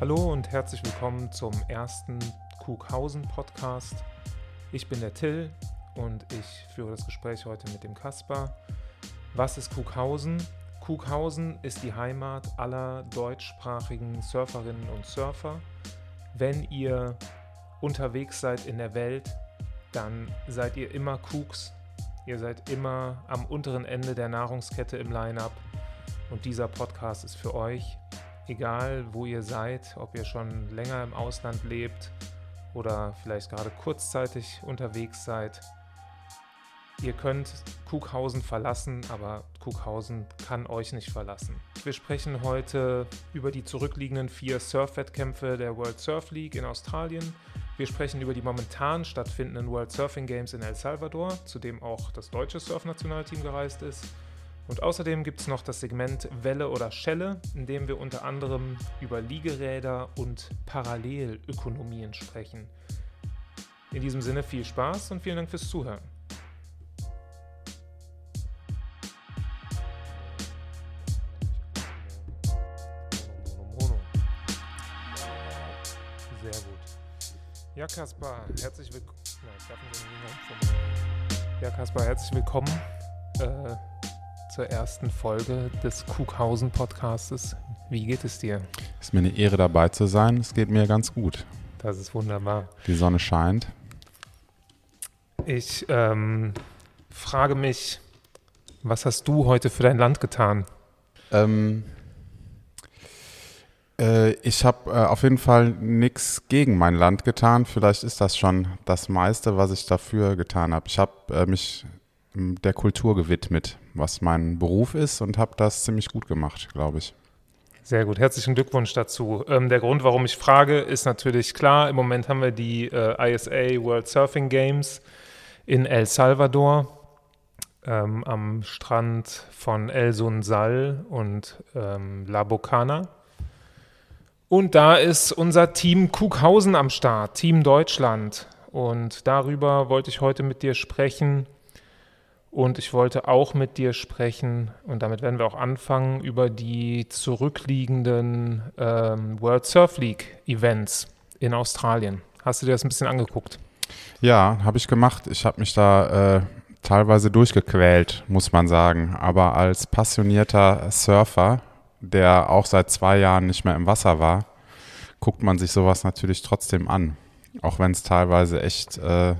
Hallo und herzlich willkommen zum ersten Kughausen Podcast. Ich bin der Till und ich führe das Gespräch heute mit dem Kaspar. Was ist Kughausen? Kughausen ist die Heimat aller deutschsprachigen Surferinnen und Surfer. Wenn ihr unterwegs seid in der Welt, dann seid ihr immer Kugs. Ihr seid immer am unteren Ende der Nahrungskette im Line-up. Und dieser Podcast ist für euch egal wo ihr seid, ob ihr schon länger im Ausland lebt oder vielleicht gerade kurzzeitig unterwegs seid. Ihr könnt Kughausen verlassen, aber Kughausen kann euch nicht verlassen. Wir sprechen heute über die zurückliegenden vier Surf-Wettkämpfe der World Surf League in Australien. Wir sprechen über die momentan stattfindenden World Surfing Games in El Salvador, zu dem auch das deutsche Surfnationalteam gereist ist. Und außerdem gibt es noch das Segment Welle oder Schelle, in dem wir unter anderem über Liegeräder und Parallelökonomien sprechen. In diesem Sinne viel Spaß und vielen Dank fürs Zuhören. Sehr gut. Ja, Kaspar, herzlich willkommen. Ja, Kaspar, herzlich willkommen. Äh, zur ersten Folge des Kughausen Podcastes. Wie geht es dir? Es ist mir eine Ehre dabei zu sein. Es geht mir ganz gut. Das ist wunderbar. Die Sonne scheint. Ich ähm, frage mich, was hast du heute für dein Land getan? Ähm, äh, ich habe äh, auf jeden Fall nichts gegen mein Land getan. Vielleicht ist das schon das meiste, was ich dafür getan habe. Ich habe äh, mich der Kultur gewidmet, was mein Beruf ist und habe das ziemlich gut gemacht, glaube ich. Sehr gut, herzlichen Glückwunsch dazu. Ähm, der Grund, warum ich frage, ist natürlich klar. Im Moment haben wir die äh, ISA World Surfing Games in El Salvador ähm, am Strand von El Sunsal und ähm, La Bocana. Und da ist unser Team Kughausen am Start, Team Deutschland. Und darüber wollte ich heute mit dir sprechen und ich wollte auch mit dir sprechen, und damit werden wir auch anfangen, über die zurückliegenden ähm, World Surf League Events in Australien. Hast du dir das ein bisschen angeguckt? Ja, habe ich gemacht. Ich habe mich da äh, teilweise durchgequält, muss man sagen. Aber als passionierter Surfer, der auch seit zwei Jahren nicht mehr im Wasser war, guckt man sich sowas natürlich trotzdem an. Auch wenn es teilweise echt äh,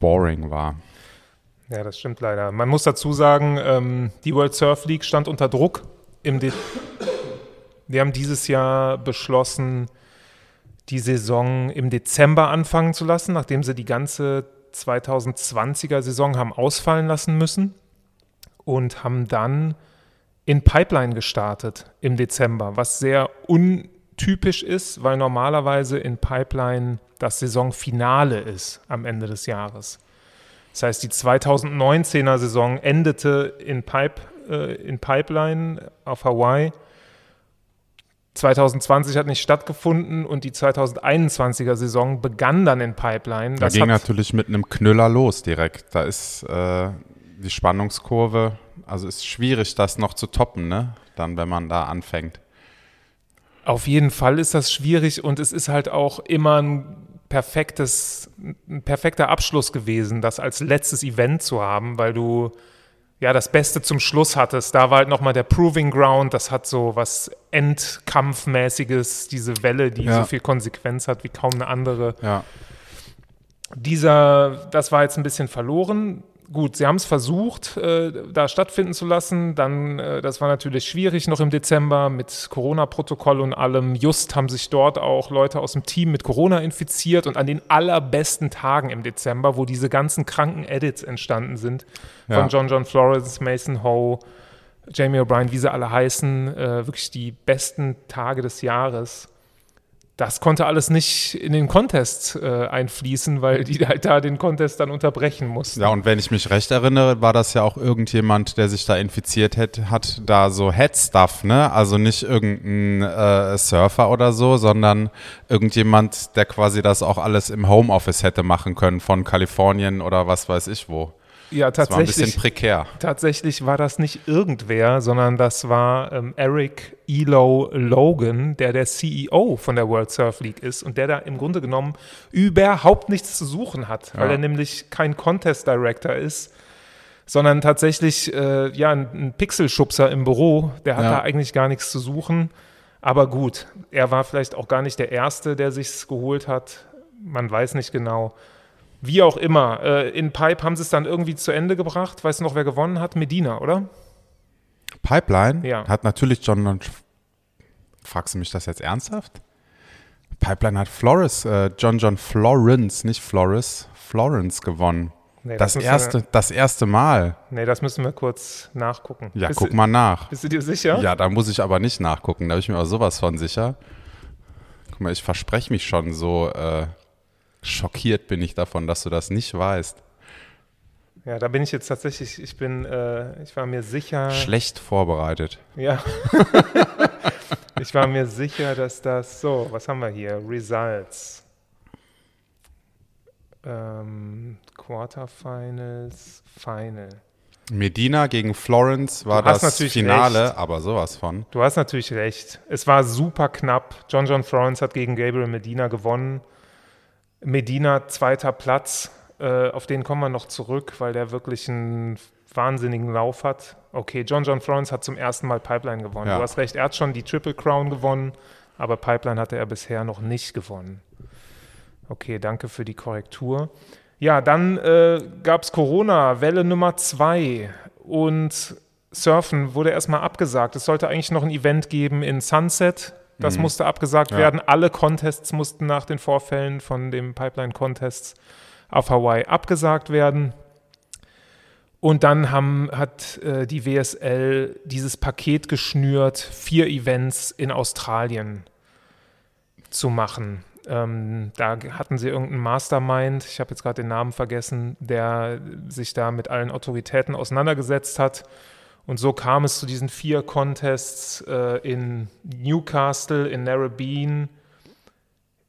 boring war. Ja, das stimmt leider. Man muss dazu sagen, ähm, die World Surf League stand unter Druck. Im Wir haben dieses Jahr beschlossen, die Saison im Dezember anfangen zu lassen, nachdem sie die ganze 2020er Saison haben ausfallen lassen müssen und haben dann in Pipeline gestartet im Dezember, was sehr untypisch ist, weil normalerweise in Pipeline das Saisonfinale ist am Ende des Jahres. Das heißt, die 2019er Saison endete in, Pipe, äh, in Pipeline auf Hawaii. 2020 hat nicht stattgefunden und die 2021er Saison begann dann in Pipeline. Das da ging natürlich mit einem Knüller los direkt. Da ist äh, die Spannungskurve, also ist schwierig, das noch zu toppen, ne? Dann, wenn man da anfängt. Auf jeden Fall ist das schwierig und es ist halt auch immer ein perfektes, ein perfekter Abschluss gewesen, das als letztes Event zu haben, weil du ja das Beste zum Schluss hattest. Da war halt nochmal der Proving Ground, das hat so was Endkampfmäßiges, diese Welle, die ja. so viel Konsequenz hat wie kaum eine andere. Ja. Dieser, das war jetzt ein bisschen verloren gut, sie haben es versucht, äh, da stattfinden zu lassen. Dann, äh, das war natürlich schwierig noch im Dezember mit Corona-Protokoll und allem. Just haben sich dort auch Leute aus dem Team mit Corona infiziert und an den allerbesten Tagen im Dezember, wo diese ganzen kranken Edits entstanden sind, ja. von John John Flores, Mason Ho, Jamie O'Brien, wie sie alle heißen, äh, wirklich die besten Tage des Jahres das konnte alles nicht in den Contest äh, einfließen, weil die halt da den Contest dann unterbrechen mussten. Ja, und wenn ich mich recht erinnere, war das ja auch irgendjemand, der sich da infiziert hat, hat da so Head-Stuff, ne? Also nicht irgendein äh, Surfer oder so, sondern irgendjemand, der quasi das auch alles im Homeoffice hätte machen können, von Kalifornien oder was weiß ich wo. Ja, Das war ein tatsächlich. bisschen prekär. Tatsächlich war das nicht irgendwer, sondern das war ähm, Eric Elo Logan, der der CEO von der World Surf League ist und der da im Grunde genommen überhaupt nichts zu suchen hat, weil Ja. er nämlich kein Contest Director ist, sondern tatsächlich äh, ja ein, ein Pixelschubser im Büro. Der hat Ja. da eigentlich gar nichts zu suchen. Aber gut, er war vielleicht auch gar nicht der Erste, der sich's geholt hat. Man weiß nicht genau. Wie auch immer, äh, in Pipe haben sie es dann irgendwie zu Ende gebracht. Weißt du noch, wer gewonnen hat? Medina, oder? Pipeline Ja. hat natürlich John. Fragst du mich das jetzt ernsthaft? Pipeline hat Flores, äh, John John Florence, nicht Flores, Florence gewonnen. Nee, Das müssen erste, das erste Mal. Wir, nee, das müssen wir kurz nachgucken. Ja, bist guck du, mal nach. Bist du dir sicher? Ja, da muss ich aber nicht nachgucken. Da bin ich mir aber sowas von sicher. Guck mal, ich verspreche mich schon so äh, schockiert bin ich davon, dass du das nicht weißt. Ja, da bin ich jetzt tatsächlich, ich bin, äh, ich war mir sicher. Schlecht vorbereitet. Ja. ich war mir sicher, dass das so, was haben wir hier? Results. Ähm, Quarterfinals, Final. Medina gegen Florence war das Finale, recht. aber sowas von. Du hast natürlich recht. Es war super knapp. John John Florence hat gegen Gabriel Medina gewonnen. Medina zweiter Platz. Äh, auf den kommen wir noch zurück, weil der wirklich einen wahnsinnigen Lauf hat. Okay, John John Florence hat zum ersten Mal Pipeline gewonnen. Ja. Du hast recht, er hat schon die Triple Crown gewonnen, aber Pipeline hatte er bisher noch nicht gewonnen. Okay, danke für die Korrektur. Ja, dann äh, gab es Corona, Welle Nummer zwei und Surfen wurde erstmal abgesagt. Es sollte eigentlich noch ein Event geben in Sunset. Das musste abgesagt Ja. werden. Alle Contests mussten nach den Vorfällen von dem Pipeline-Contests auf Hawaii abgesagt werden. Und dann haben, hat äh, die WSL dieses Paket geschnürt, vier Events in Australien zu machen. Ähm, da hatten sie irgendeinen Mastermind, ich habe jetzt gerade den Namen vergessen, der sich da mit allen Autoritäten auseinandergesetzt hat. Und so kam es zu diesen vier Contests äh, in Newcastle, in Narrabeen,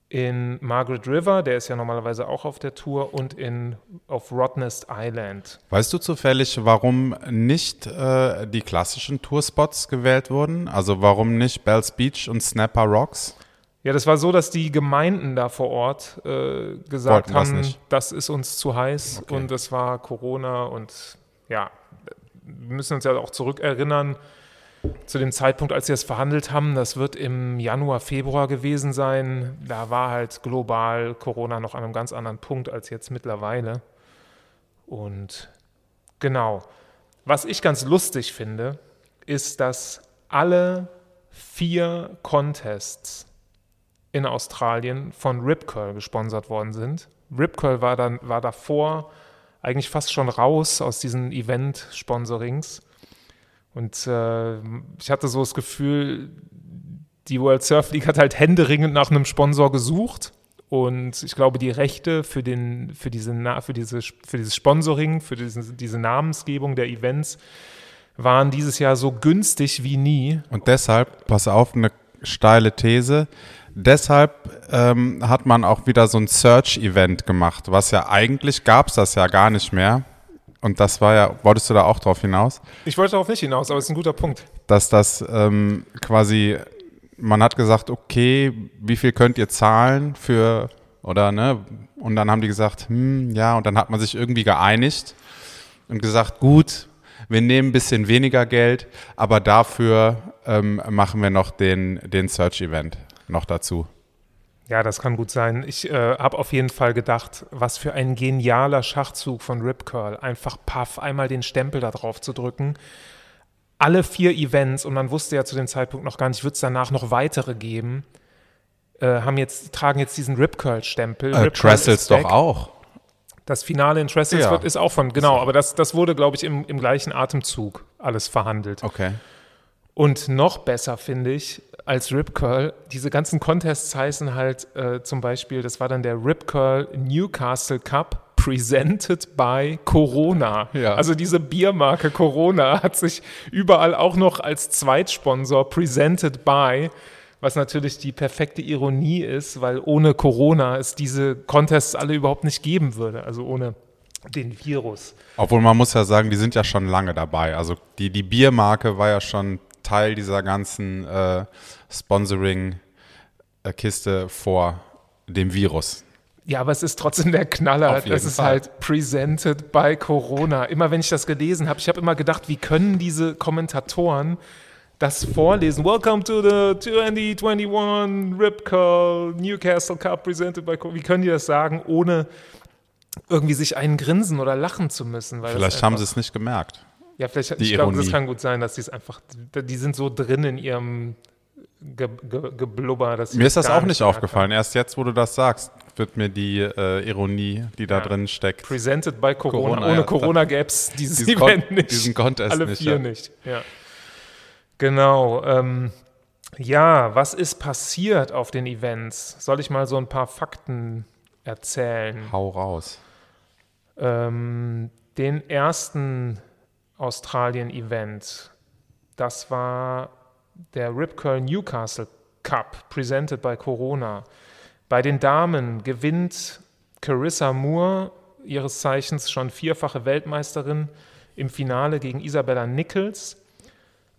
in Margaret River, der ist ja normalerweise auch auf der Tour, und in, auf Rottnest Island. Weißt du zufällig, warum nicht äh, die klassischen Tourspots gewählt wurden? Also warum nicht Bells Beach und Snapper Rocks? Ja, das war so, dass die Gemeinden da vor Ort äh, gesagt Wollten haben, das ist uns zu heiß Okay. und es war Corona und ja, wir müssen uns ja auch zurückerinnern zu dem Zeitpunkt, als sie es verhandelt haben, das wird im Januar, Februar gewesen sein. Da war halt global Corona noch an einem ganz anderen Punkt als jetzt mittlerweile. Und genau, was ich ganz lustig finde, ist, dass alle vier Contests in Australien von Rip Curl gesponsert worden sind. Rip Curl war, dann, war davor eigentlich fast schon raus aus diesen Event-Sponsorings. Und äh, ich hatte so das Gefühl, die World Surf League hat halt händeringend nach einem Sponsor gesucht. Und ich glaube, die Rechte für, den, für, diese, für, diese, für dieses Sponsoring, für diese, diese Namensgebung der Events waren dieses Jahr so günstig wie nie. Und deshalb, pass auf, eine steile These. Deshalb ähm, hat man auch wieder so ein Search-Event gemacht, was ja eigentlich gab es das ja gar nicht mehr. Und das war ja, wolltest du da auch drauf hinaus? Ich wollte darauf nicht hinaus, aber es ist ein guter Punkt. dass das ähm, quasi, man hat gesagt, okay, wie viel könnt ihr zahlen für, oder ne? Und dann haben die gesagt, hm, ja, und dann hat man sich irgendwie geeinigt und gesagt, gut, wir nehmen ein bisschen weniger Geld, aber dafür ähm, machen wir noch den, den Search-Event noch dazu. Ja, das kann gut sein. Ich äh, habe auf jeden Fall gedacht, was für ein genialer Schachzug von Rip Curl. Einfach paff, einmal den Stempel da drauf zu drücken. Alle vier Events, und man wusste ja zu dem Zeitpunkt noch gar nicht, wird es danach noch weitere geben, äh, haben jetzt, tragen jetzt diesen Rip Curl-Stempel. Äh, Rip Trestles doch auch. Das Finale in Trestles Ja. wird, ist auch von, genau, aber das, das wurde, glaube ich, im, im gleichen Atemzug alles verhandelt. Okay. Und noch besser finde ich als Rip Curl, diese ganzen Contests heißen halt äh, zum Beispiel, das war dann der Rip Curl Newcastle Cup presented by Corona. Ja. Also diese Biermarke Corona hat sich überall auch noch als Zweitsponsor presented by, was natürlich die perfekte Ironie ist, weil ohne Corona es diese Contests alle überhaupt nicht geben würde. Also ohne den Virus. Obwohl man muss ja sagen, die sind ja schon lange dabei. Also die, die Biermarke war ja schon Teil dieser ganzen äh, Sponsoring-Kiste vor dem Virus. Ja, aber es ist trotzdem der Knaller. Das ist Fall. halt presented by Corona. Immer wenn ich das gelesen habe, ich habe immer gedacht, wie können diese Kommentatoren das vorlesen? Welcome to the 2021 Rip Curl Newcastle Cup presented by Corona. Wie können die das sagen, ohne irgendwie sich einen grinsen oder lachen zu müssen? Vielleicht haben sie es nicht gemerkt. Ja, vielleicht, die ich glaube, das kann gut sein, dass die es einfach, die sind so drin in ihrem Ge Ge Geblubber. Dass sie Mir ist das auch nicht aufgefallen. Erst jetzt, wo du das sagst, wird mir die äh, Ironie, die da Ja. drin steckt. Presented by Corona. Corona, Ohne ja. Corona gäbe es dieses Diesen Event Kon- nicht. diesen Contest Alle nicht, vier ja. nicht. Ja. Genau. Ähm, ja, was ist passiert auf den Events? Soll ich mal so ein paar Fakten erzählen? Hau raus. Ähm, den ersten Australien-Event, das war der Rip Curl Newcastle Cup, presented by Corona. Bei den Damen gewinnt Carissa Moore, ihres Zeichens schon vierfache Weltmeisterin, im Finale gegen Isabella Nichols.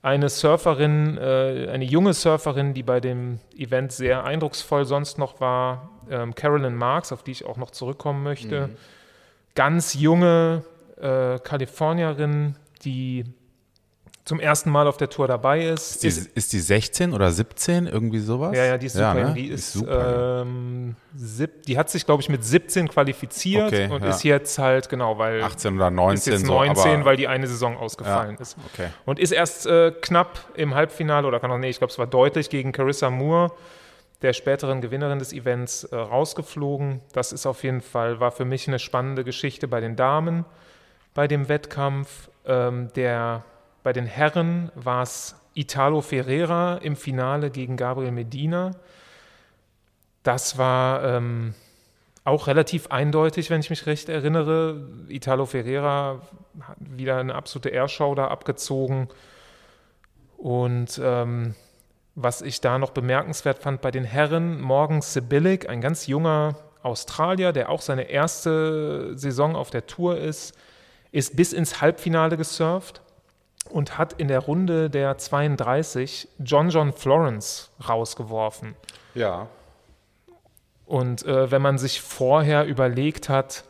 Eine Surferin, äh, eine junge Surferin, die bei dem Event sehr eindrucksvoll sonst noch war, ähm, Carolyn Marks, auf die ich auch noch zurückkommen möchte ganz junge äh, Kalifornierin, die zum ersten Mal auf der Tour dabei ist. Ist die, ist die 16 oder 17, irgendwie sowas? ja, ja, die ist super. ne? jung. Die ist, super. ähm, sieb, die hat sich, glaube ich, mit 17 qualifiziert Okay, und ja. ist jetzt halt, genau, weil 18 oder ist 19 jetzt so, 19, aber, weil die eine Saison ausgefallen ist. okay. Und ist erst äh, knapp im Halbfinale, oder kann auch, nee, ich glaube, es war deutlich gegen Carissa Moore, der späteren Gewinnerin des Events, äh, rausgeflogen. Das ist auf jeden Fall, war für mich eine spannende Geschichte bei den Damen bei dem Wettkampf. Ähm, der, bei den Herren war es Italo Ferreira im Finale gegen Gabriel Medina. Das war ähm, auch relativ eindeutig, wenn ich mich recht erinnere. Italo Ferreira hat wieder eine absolute Airshow da abgezogen. Und ähm, was ich da noch bemerkenswert fand bei den Herren, Morgan Sibilic, ein ganz junger Australier, der auch seine erste Saison auf der Tour ist, ist bis ins Halbfinale gesurft und hat in der Runde der 32 John John Florence rausgeworfen. Ja. Und äh, wenn man sich vorher überlegt hat,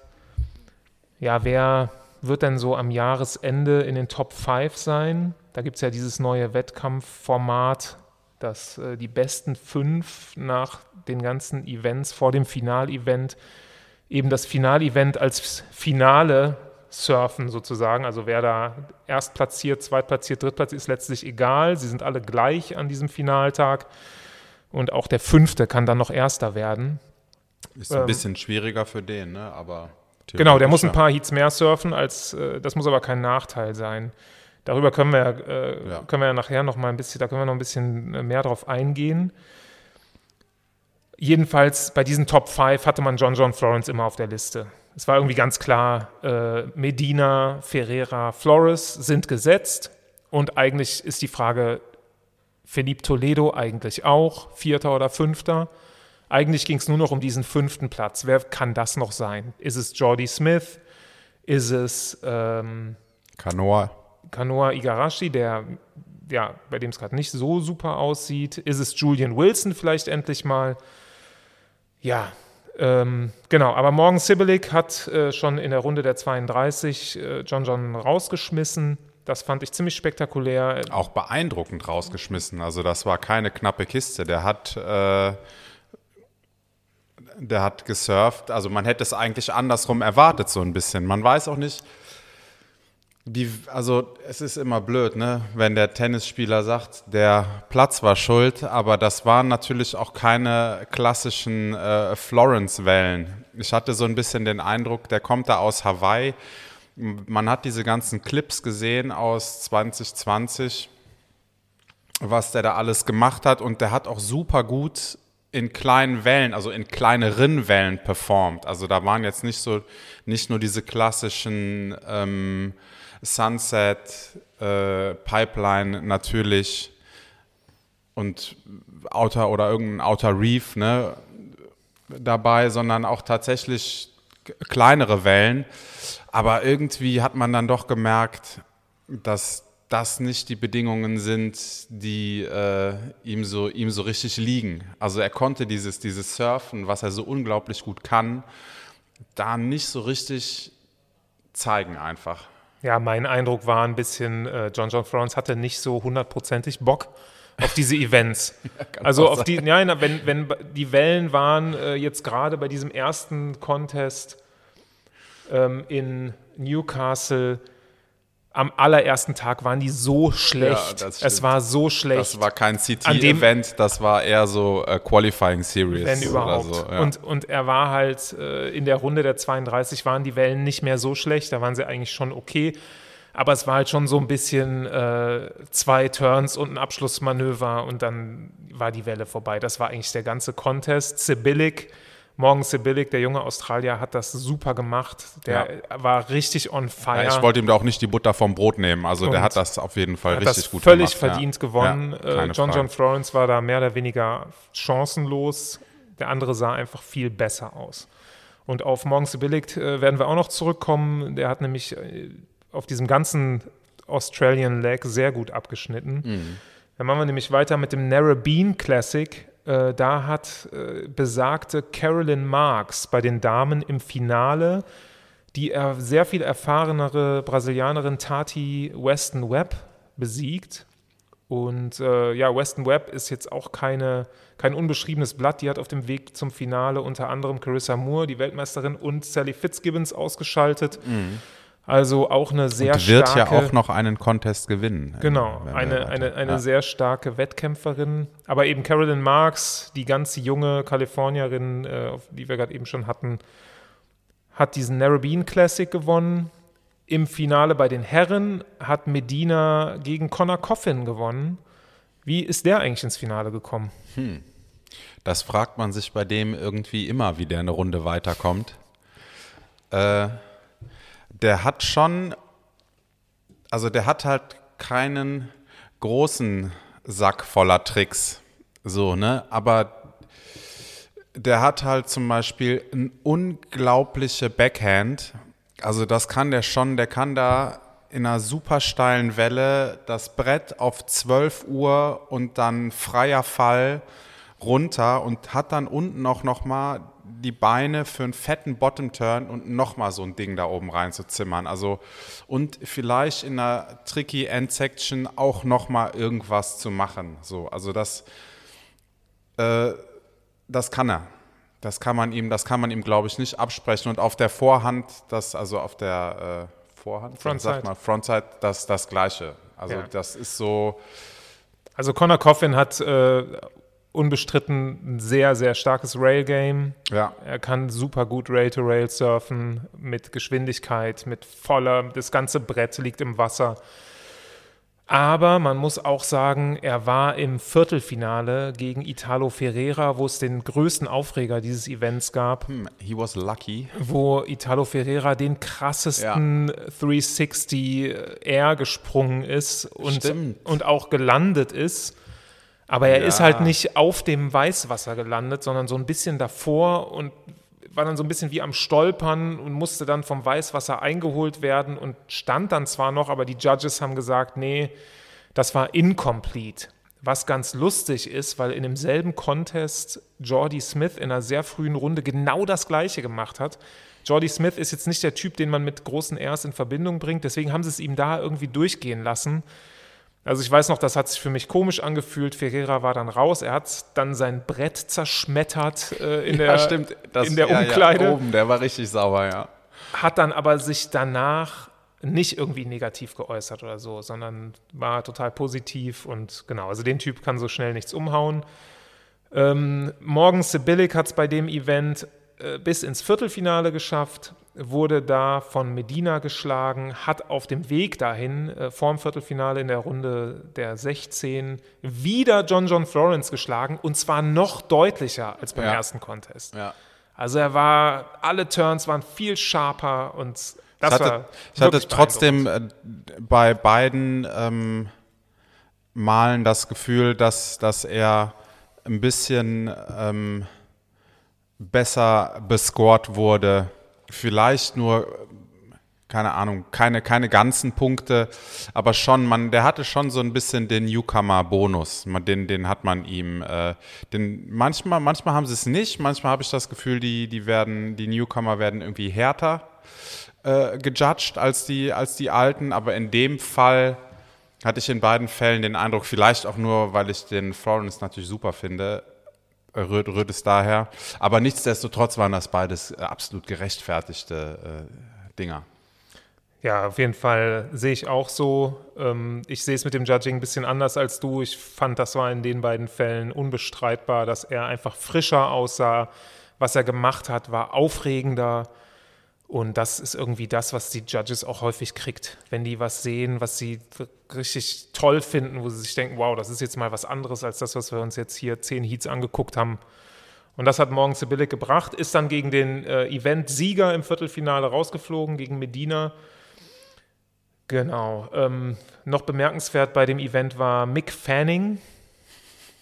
ja, wer wird denn so am Jahresende in den Top 5 sein? Da gibt es ja dieses neue Wettkampfformat, dass äh, die besten fünf nach den ganzen Events vor dem Finalevent eben das Finalevent als Finale surfen sozusagen. Also wer da erstplatziert, zweitplatziert, drittplatziert, ist letztlich egal. Sie sind alle gleich an diesem Finaltag. Und auch der Fünfte kann dann noch Erster werden. Ist ein Ähm, bisschen schwieriger für den, ne? aber Genau, der muss ein paar Heats mehr surfen, als äh, das muss aber kein Nachteil sein. Darüber können wir, äh, Ja. können wir ja nachher noch mal ein bisschen, da können wir noch ein bisschen äh, mehr drauf eingehen. Jedenfalls bei diesen Top 5 hatte man John John Florence immer auf der Liste. Es war irgendwie ganz klar, äh, Medina, Ferreira, Flores sind gesetzt und eigentlich ist die Frage, Felipe Toledo eigentlich auch, Vierter oder Fünfter. Eigentlich ging es nur noch um diesen fünften Platz. Wer kann das noch sein? Ist es Jordi Smith? Ist es ähm. Kanoa. Kanoa Igarashi, der ja, bei dem es gerade nicht so super aussieht? Ist es Julian Wilson vielleicht endlich mal? Ja, ähm, genau. Aber Morgan Sibilic hat äh, schon in der Runde der 32 äh, John John rausgeschmissen. Das fand ich ziemlich spektakulär. Auch beeindruckend rausgeschmissen. Also das war keine knappe Kiste. Der hat, äh, der hat gesurft. Also man hätte es eigentlich andersrum erwartet so ein bisschen. Man weiß auch nicht, wie, also es ist immer blöd, ne? wenn der Tennisspieler sagt, der Platz war schuld, aber das waren natürlich auch keine klassischen äh, Florence-Wellen. Ich hatte so ein bisschen den Eindruck, der kommt da aus Hawaii. Man hat diese ganzen Clips gesehen aus 2020, was der da alles gemacht hat und der hat auch super gut in kleinen Wellen, also in kleineren Wellen performt. Also da waren jetzt nicht so, nicht nur diese klassischen ähm, Sunset, äh, Pipeline natürlich und Outer oder irgendein Outer Reef ne, dabei, sondern auch tatsächlich kleinere Wellen. Aber irgendwie hat man dann doch gemerkt, dass das nicht die Bedingungen sind, die äh, ihm, so, ihm so richtig liegen. Also er konnte dieses, dieses Surfen, was er so unglaublich gut kann, da nicht so richtig zeigen einfach. Ja, mein Eindruck war ein bisschen, äh, John John Florence hatte nicht so hundertprozentig Bock auf diese Events. ja, also auf die, ja, wenn, wenn die Wellen waren äh, jetzt gerade bei diesem ersten Contest ähm, in Newcastle, am allerersten Tag waren die so schlecht. Ja, es war so schlecht. Das war kein CT-Event, das war eher so äh, Qualifying Series. Wenn überhaupt. So, ja. und, und er war halt äh, in der Runde der 32 waren die Wellen nicht mehr so schlecht, da waren sie eigentlich schon okay. Aber es war halt schon so ein bisschen äh, zwei Turns und ein Abschlussmanöver und dann war die Welle vorbei. Das war eigentlich der ganze Contest. Sibylik Morgan Sibilic, der junge Australier, hat das super gemacht. Der ja. war richtig on fire. Ja, ich wollte ihm da auch nicht die Butter vom Brot nehmen. Also Und der hat das auf jeden Fall richtig gut völlig gemacht. völlig verdient gewonnen. Äh, John Frage. John Florence war da mehr oder weniger chancenlos. Der andere sah einfach viel besser aus. Und auf Morgan Sibilic äh, werden wir auch noch zurückkommen. Der hat nämlich äh, auf diesem ganzen Australian Leg sehr gut abgeschnitten. Mhm. Dann machen wir nämlich weiter mit dem Narrabeen Classic. Äh, da hat äh, besagte Carolyn Marks bei den Damen im Finale die er, sehr viel erfahrenere Brasilianerin Tati Weston Webb besiegt. Und äh, ja, Weston Webb ist jetzt auch keine, kein unbeschriebenes Blatt. Die hat auf dem Weg zum Finale unter anderem Carissa Moore, die Weltmeisterin, und Sally Fitzgibbons ausgeschaltet. Mhm. Also auch eine sehr und wird starke. ja auch noch einen Contest gewinnen. Genau, eine, eine, eine ja. sehr starke Wettkämpferin. Aber eben Carolyn Marks, die ganz junge Kalifornierin, äh, die wir gerade eben schon hatten, hat diesen Narrabeen Classic gewonnen. Im Finale bei den Herren hat Medina gegen Connor Coffin gewonnen. Wie ist der eigentlich ins Finale gekommen? Hm. Das fragt man sich bei dem irgendwie immer, wie der eine Runde weiterkommt. Äh, der hat schon, also der hat halt keinen großen Sack voller Tricks, so, ne? Aber der hat halt zum Beispiel eine unglaubliche Backhand. Also das kann der schon, der kann da in einer super steilen Welle das Brett auf 12 Uhr und dann freier Fall runter und hat dann unten auch noch mal die Beine für einen fetten Bottom-Turn und nochmal so ein Ding da oben rein zu zimmern. Also, und vielleicht in einer tricky End-Section auch nochmal irgendwas zu machen. So, also das, äh, das kann er. Das kann man ihm, das kann man ihm, glaube ich, nicht absprechen. Und auf der Vorhand, das, also auf der äh, Vorhand, Frontside. sagt man, Frontside, das das Gleiche. Also ja. das ist so. Also Connor Coffin hat äh, unbestritten ein sehr, sehr starkes Rail-Game. Ja. Er kann super gut Rail-to-Rail surfen mit Geschwindigkeit, mit voller, das ganze Brett liegt im Wasser. Aber man muss auch sagen, er war im Viertelfinale gegen Italo Ferreira, wo es den größten Aufreger dieses Events gab. Hmm, he was lucky. Wo Italo Ferreira den krassesten ja. 360 Air gesprungen ist und, und auch gelandet ist. Aber er ja. ist halt nicht auf dem Weißwasser gelandet, sondern so ein bisschen davor und war dann so ein bisschen wie am Stolpern und musste dann vom Weißwasser eingeholt werden und stand dann zwar noch, aber die Judges haben gesagt, nee, das war incomplete. Was ganz lustig ist, weil in demselben Contest Jordi Smith in einer sehr frühen Runde genau das Gleiche gemacht hat. Jordi Smith ist jetzt nicht der Typ, den man mit großen Airs in Verbindung bringt, deswegen haben sie es ihm da irgendwie durchgehen lassen. Also ich weiß noch, das hat sich für mich komisch angefühlt. Ferreira war dann raus. Er hat dann sein Brett zerschmettert äh, in, ja, der, das, in der ja, Umkleide. Ja, oben, der war richtig sauber, ja. Hat dann aber sich danach nicht irgendwie negativ geäußert oder so, sondern war total positiv und genau, also den Typ kann so schnell nichts umhauen. Ähm, Morgan Sibilic hat es bei dem Event äh, bis ins Viertelfinale geschafft wurde da von Medina geschlagen, hat auf dem Weg dahin äh, vorm Viertelfinale in der Runde der 16 wieder John John Florence geschlagen und zwar noch deutlicher als beim ja. ersten Contest. Ja. Also er war, alle Turns waren viel sharper und das ich hatte, war Ich hatte trotzdem äh, bei beiden ähm, Malen das Gefühl, dass, dass er ein bisschen ähm, besser bescored wurde vielleicht nur keine Ahnung, keine, keine ganzen Punkte, aber schon, man, der hatte schon so ein bisschen den Newcomer-Bonus. Den, den hat man ihm. Äh, den, manchmal, manchmal haben sie es nicht, manchmal habe ich das Gefühl, die, die werden, die Newcomer werden irgendwie härter äh, gejudged als die, als die alten, aber in dem Fall hatte ich in beiden Fällen den Eindruck, vielleicht auch nur, weil ich den Florence natürlich super finde, rührt, rührt es daher. Aber nichtsdestotrotz waren das beides absolut gerechtfertigte äh, Dinger. Ja, auf jeden Fall sehe ich auch so. Ähm, ich sehe es mit dem Judging ein bisschen anders als du. Ich fand, das war in den beiden Fällen unbestreitbar, dass er einfach frischer aussah. Was er gemacht hat, war aufregender. Und das ist irgendwie das, was die Judges auch häufig kriegt. Wenn die was sehen, was sie richtig toll finden, wo sie sich denken, wow, das ist jetzt mal was anderes als das, was wir uns jetzt hier zehn Heats angeguckt haben. Und das hat morgen Sibylle gebracht, ist dann gegen den äh, Event-Sieger im Viertelfinale rausgeflogen, gegen Medina. Genau. Ähm, noch bemerkenswert bei dem Event war Mick Fanning,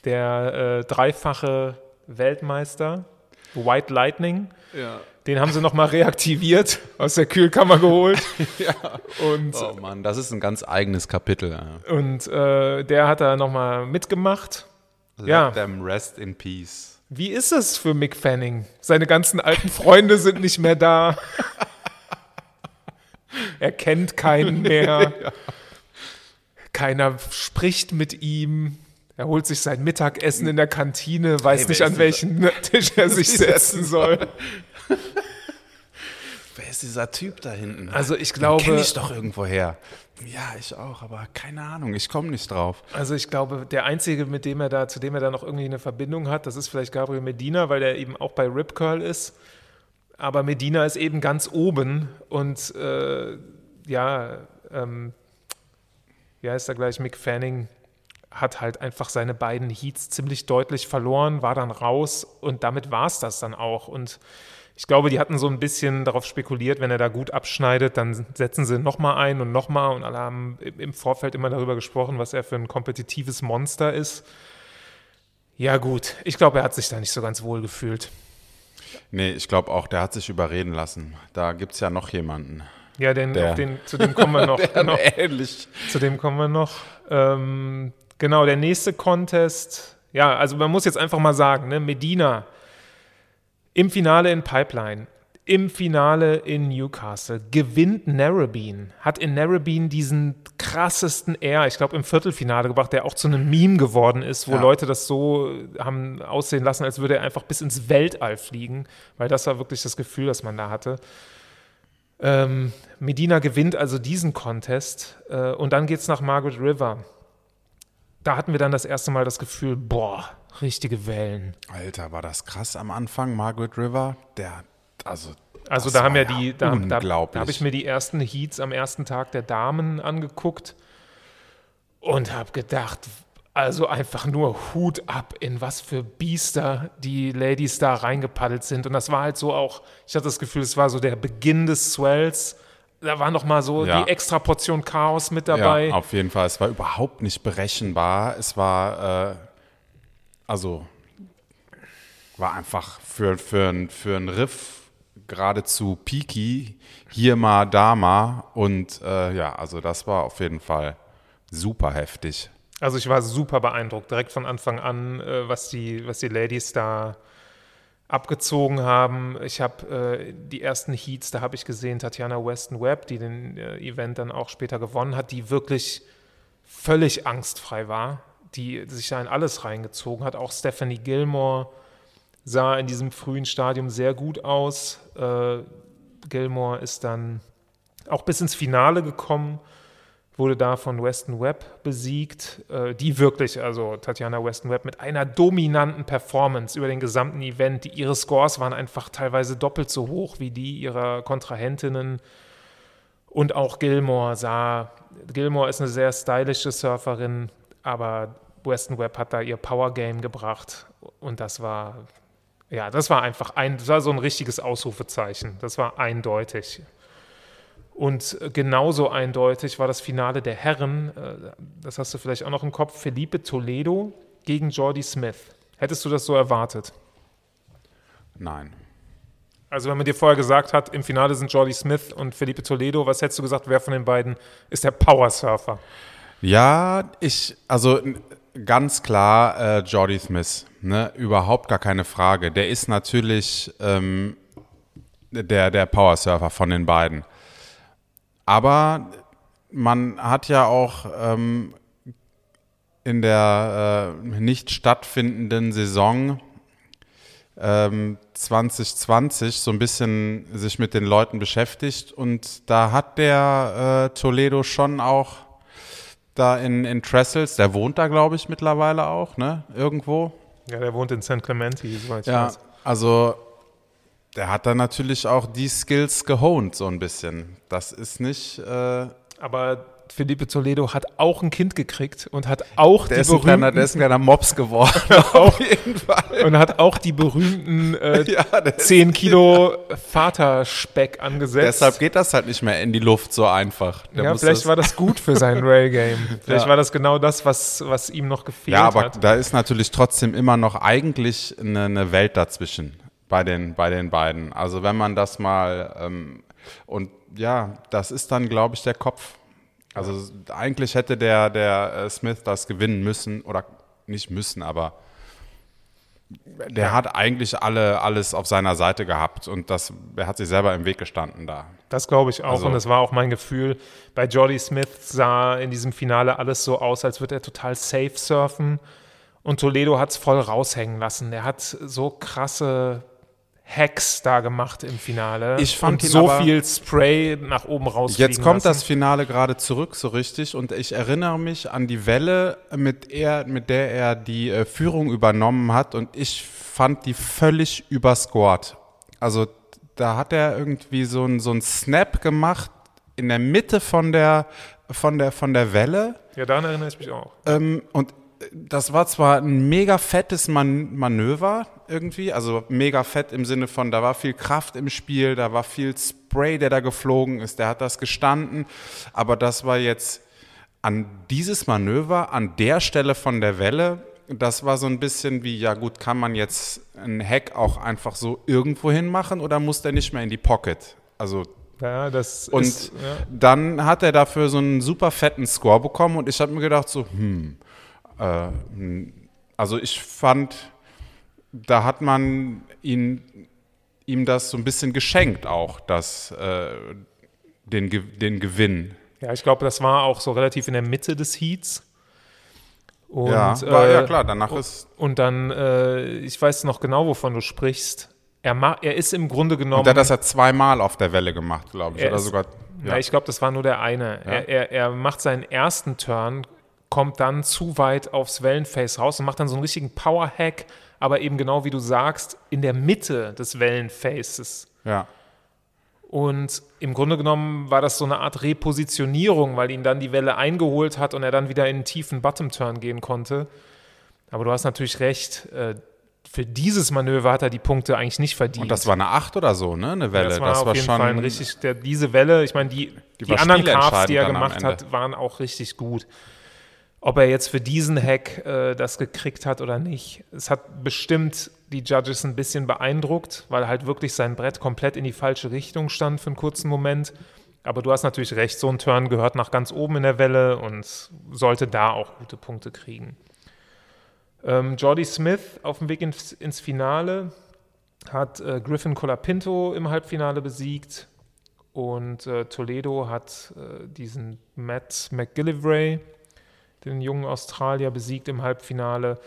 der äh, dreifache Weltmeister, White Lightning. Ja. Den haben sie nochmal reaktiviert, aus der Kühlkammer geholt. ja. Und, oh Mann, das ist ein ganz eigenes Kapitel. Und äh, der hat da nochmal mitgemacht. Let ja. them rest in peace. Wie ist es für Mick Fanning? Seine ganzen alten Freunde sind nicht mehr da. er kennt keinen mehr. ja. Keiner spricht mit ihm. Er holt sich sein Mittagessen in der Kantine, weiß hey, nicht, an welchen Tisch er sich setzen soll. wer ist dieser Typ da hinten? Also ich glaube. kenne ich doch irgendwo her. Ja, ich auch, aber keine Ahnung, ich komme nicht drauf. Also ich glaube, der Einzige, mit dem er da, zu dem er da noch irgendwie eine Verbindung hat, das ist vielleicht Gabriel Medina, weil der eben auch bei Rip Curl ist. Aber Medina ist eben ganz oben und äh, ja, ähm, wie heißt er gleich, Mick Fanning hat halt einfach seine beiden Heats ziemlich deutlich verloren, war dann raus und damit war es das dann auch. Und ich glaube, die hatten so ein bisschen darauf spekuliert, wenn er da gut abschneidet, dann setzen sie nochmal ein und nochmal und alle haben im Vorfeld immer darüber gesprochen, was er für ein kompetitives Monster ist. Ja gut, ich glaube, er hat sich da nicht so ganz wohl gefühlt. Nee, ich glaube auch, der hat sich überreden lassen. Da gibt es ja noch jemanden. Ja, denn der, den, zu dem kommen wir noch. genau, ähnlich. Zu dem kommen wir noch. Ähm, genau, der nächste Contest. Ja, also man muss jetzt einfach mal sagen, ne, Medina im Finale in Pipeline, im Finale in Newcastle, gewinnt Narrabeen, hat in Narrabeen diesen krassesten Air, ich glaube im Viertelfinale gebracht, der auch zu einem Meme geworden ist, wo ja. Leute das so haben aussehen lassen, als würde er einfach bis ins Weltall fliegen, weil das war wirklich das Gefühl, das man da hatte. Ähm, Medina gewinnt also diesen Contest äh, und dann geht es nach Margaret River. Da hatten wir dann das erste Mal das Gefühl, boah, richtige Wellen. Alter, war das krass am Anfang, Margaret River? Der, also. Also da haben ja die, da, da, da habe ich mir die ersten Heats am ersten Tag der Damen angeguckt und habe gedacht, also einfach nur Hut ab, in was für Biester die Ladies da reingepaddelt sind. Und das war halt so auch, ich hatte das Gefühl, es war so der Beginn des Swells. Da war noch mal so ja. die extra Portion Chaos mit dabei. Ja, auf jeden Fall. Es war überhaupt nicht berechenbar. Es war, äh, also war einfach für, für, für ein Riff geradezu peaky, hier mal, da mal. Und äh, ja, also das war auf jeden Fall super heftig. Also ich war super beeindruckt, direkt von Anfang an, äh, was, die, was die Ladies da abgezogen haben. Ich habe äh, die ersten Heats, da habe ich gesehen, Tatjana Weston Webb, die den äh, Event dann auch später gewonnen hat, die wirklich völlig angstfrei war die sich da in alles reingezogen hat. Auch Stephanie Gilmore sah in diesem frühen Stadium sehr gut aus. Äh, Gilmore ist dann auch bis ins Finale gekommen, wurde da von Weston Webb besiegt, äh, die wirklich, also Tatjana Weston Webb mit einer dominanten Performance über den gesamten Event. Die, ihre Scores waren einfach teilweise doppelt so hoch wie die ihrer Kontrahentinnen. Und auch Gilmore sah, Gilmore ist eine sehr stylische Surferin, aber Weston Webb hat da ihr Power Game gebracht und das war, ja, das war einfach ein, das war so ein richtiges Ausrufezeichen. Das war eindeutig. Und genauso eindeutig war das Finale der Herren, äh, das hast du vielleicht auch noch im Kopf, Felipe Toledo gegen Jordi Smith. Hättest du das so erwartet? Nein. Also wenn man dir vorher gesagt hat, im Finale sind Jordi Smith und Felipe Toledo, was hättest du gesagt, wer von den beiden ist der Power Surfer? Ja, ich, also ganz klar äh, Jordi Smith, ne? überhaupt gar keine Frage. Der ist natürlich ähm, der, der Power Surfer von den beiden. Aber man hat ja auch ähm, in der äh, nicht stattfindenden Saison ähm, 2020 so ein bisschen sich mit den Leuten beschäftigt und da hat der äh, Toledo schon auch da in, in Trestles, der wohnt da glaube ich mittlerweile auch, ne, irgendwo. Ja, der wohnt in San Clemente, soweit ich ja, weiß. Also der hat da natürlich auch die Skills gehoned so ein bisschen. Das ist nicht. Äh, Aber Felipe Toledo hat auch ein Kind gekriegt und hat auch der die ist berühmten, ein kleiner, Der ist ein kleiner Mops geworden, auf jeden Fall. Und hat auch die berühmten äh, ja, 10 Kilo Vaterspeck angesetzt. Deshalb geht das halt nicht mehr in die Luft so einfach. Der ja, vielleicht das war das gut für sein Rail-Game. Vielleicht ja. war das genau das, was, was ihm noch gefehlt hat. Ja, aber hat. da ist natürlich trotzdem immer noch eigentlich eine, eine Welt dazwischen bei den, bei den beiden. Also wenn man das mal ähm, und ja, das ist dann, glaube ich, der Kopf. Also eigentlich hätte der, der äh, Smith das gewinnen müssen oder nicht müssen, aber der hat eigentlich alle, alles auf seiner Seite gehabt und das, er hat sich selber im Weg gestanden da. Das glaube ich auch also, und das war auch mein Gefühl. Bei Jordi Smith sah in diesem Finale alles so aus, als würde er total safe surfen und Toledo hat es voll raushängen lassen. Der hat so krasse Hacks da gemacht im Finale. Ich fand und so viel Spray nach oben raus. Jetzt kommt lassen. das Finale gerade zurück, so richtig. Und ich erinnere mich an die Welle, mit, er, mit der er die äh, Führung übernommen hat. Und ich fand die völlig überscored. Also da hat er irgendwie so ein, so ein Snap gemacht in der Mitte von der, von der, von der Welle. Ja, daran erinnere ich mich auch. Ähm, und das war zwar ein mega fettes Man Manöver irgendwie, also mega fett im Sinne von, da war viel Kraft im Spiel, da war viel Spray, der da geflogen ist, der hat das gestanden, aber das war jetzt an dieses Manöver, an der Stelle von der Welle, das war so ein bisschen wie, ja gut, kann man jetzt ein Hack auch einfach so irgendwo hin machen oder muss der nicht mehr in die Pocket? Also ja, das und ist, ja. dann hat er dafür so einen super fetten Score bekommen und ich habe mir gedacht so, hm, also ich fand, da hat man ihn, ihm das so ein bisschen geschenkt auch, das, äh, den, den Gewinn. Ja, ich glaube, das war auch so relativ in der Mitte des Heats. Und, ja, war, äh, ja klar, danach ist. Und dann, äh, ich weiß noch genau, wovon du sprichst. Er, er ist im Grunde genommen. Und der hat das ja zweimal auf der Welle gemacht, glaube ich. Oder ist, sogar. Ja. ja ich glaube, das war nur der eine. Ja? Er, er, er macht seinen ersten Turn, kommt dann zu weit aufs Wellenface raus und macht dann so einen richtigen Power-Hack, aber eben genau wie du sagst, in der Mitte des Wellenfaces. Ja. Und im Grunde genommen war das so eine Art Repositionierung, weil ihn dann die Welle eingeholt hat und er dann wieder in einen tiefen Bottom-Turn gehen konnte. Aber du hast natürlich recht, äh, für dieses Manöver hat er die Punkte eigentlich nicht verdient. Und das war eine 8 oder so, ne? Eine Welle. Ja, das war das auf war jeden schon Fall richtig, der, diese Welle, ich meine, die, die, die anderen Carves, die er gemacht hat, waren auch richtig gut ob er jetzt für diesen Hack äh, das gekriegt hat oder nicht. Es hat bestimmt die Judges ein bisschen beeindruckt, weil halt wirklich sein Brett komplett in die falsche Richtung stand für einen kurzen Moment. Aber du hast natürlich recht, so ein Turn gehört nach ganz oben in der Welle und sollte da auch gute Punkte kriegen. Ähm, Jordi Smith auf dem Weg ins, ins Finale hat äh, Griffin Colapinto im Halbfinale besiegt und äh, Toledo hat äh, diesen Matt McGillivray den jungen Australier besiegt im Halbfinale.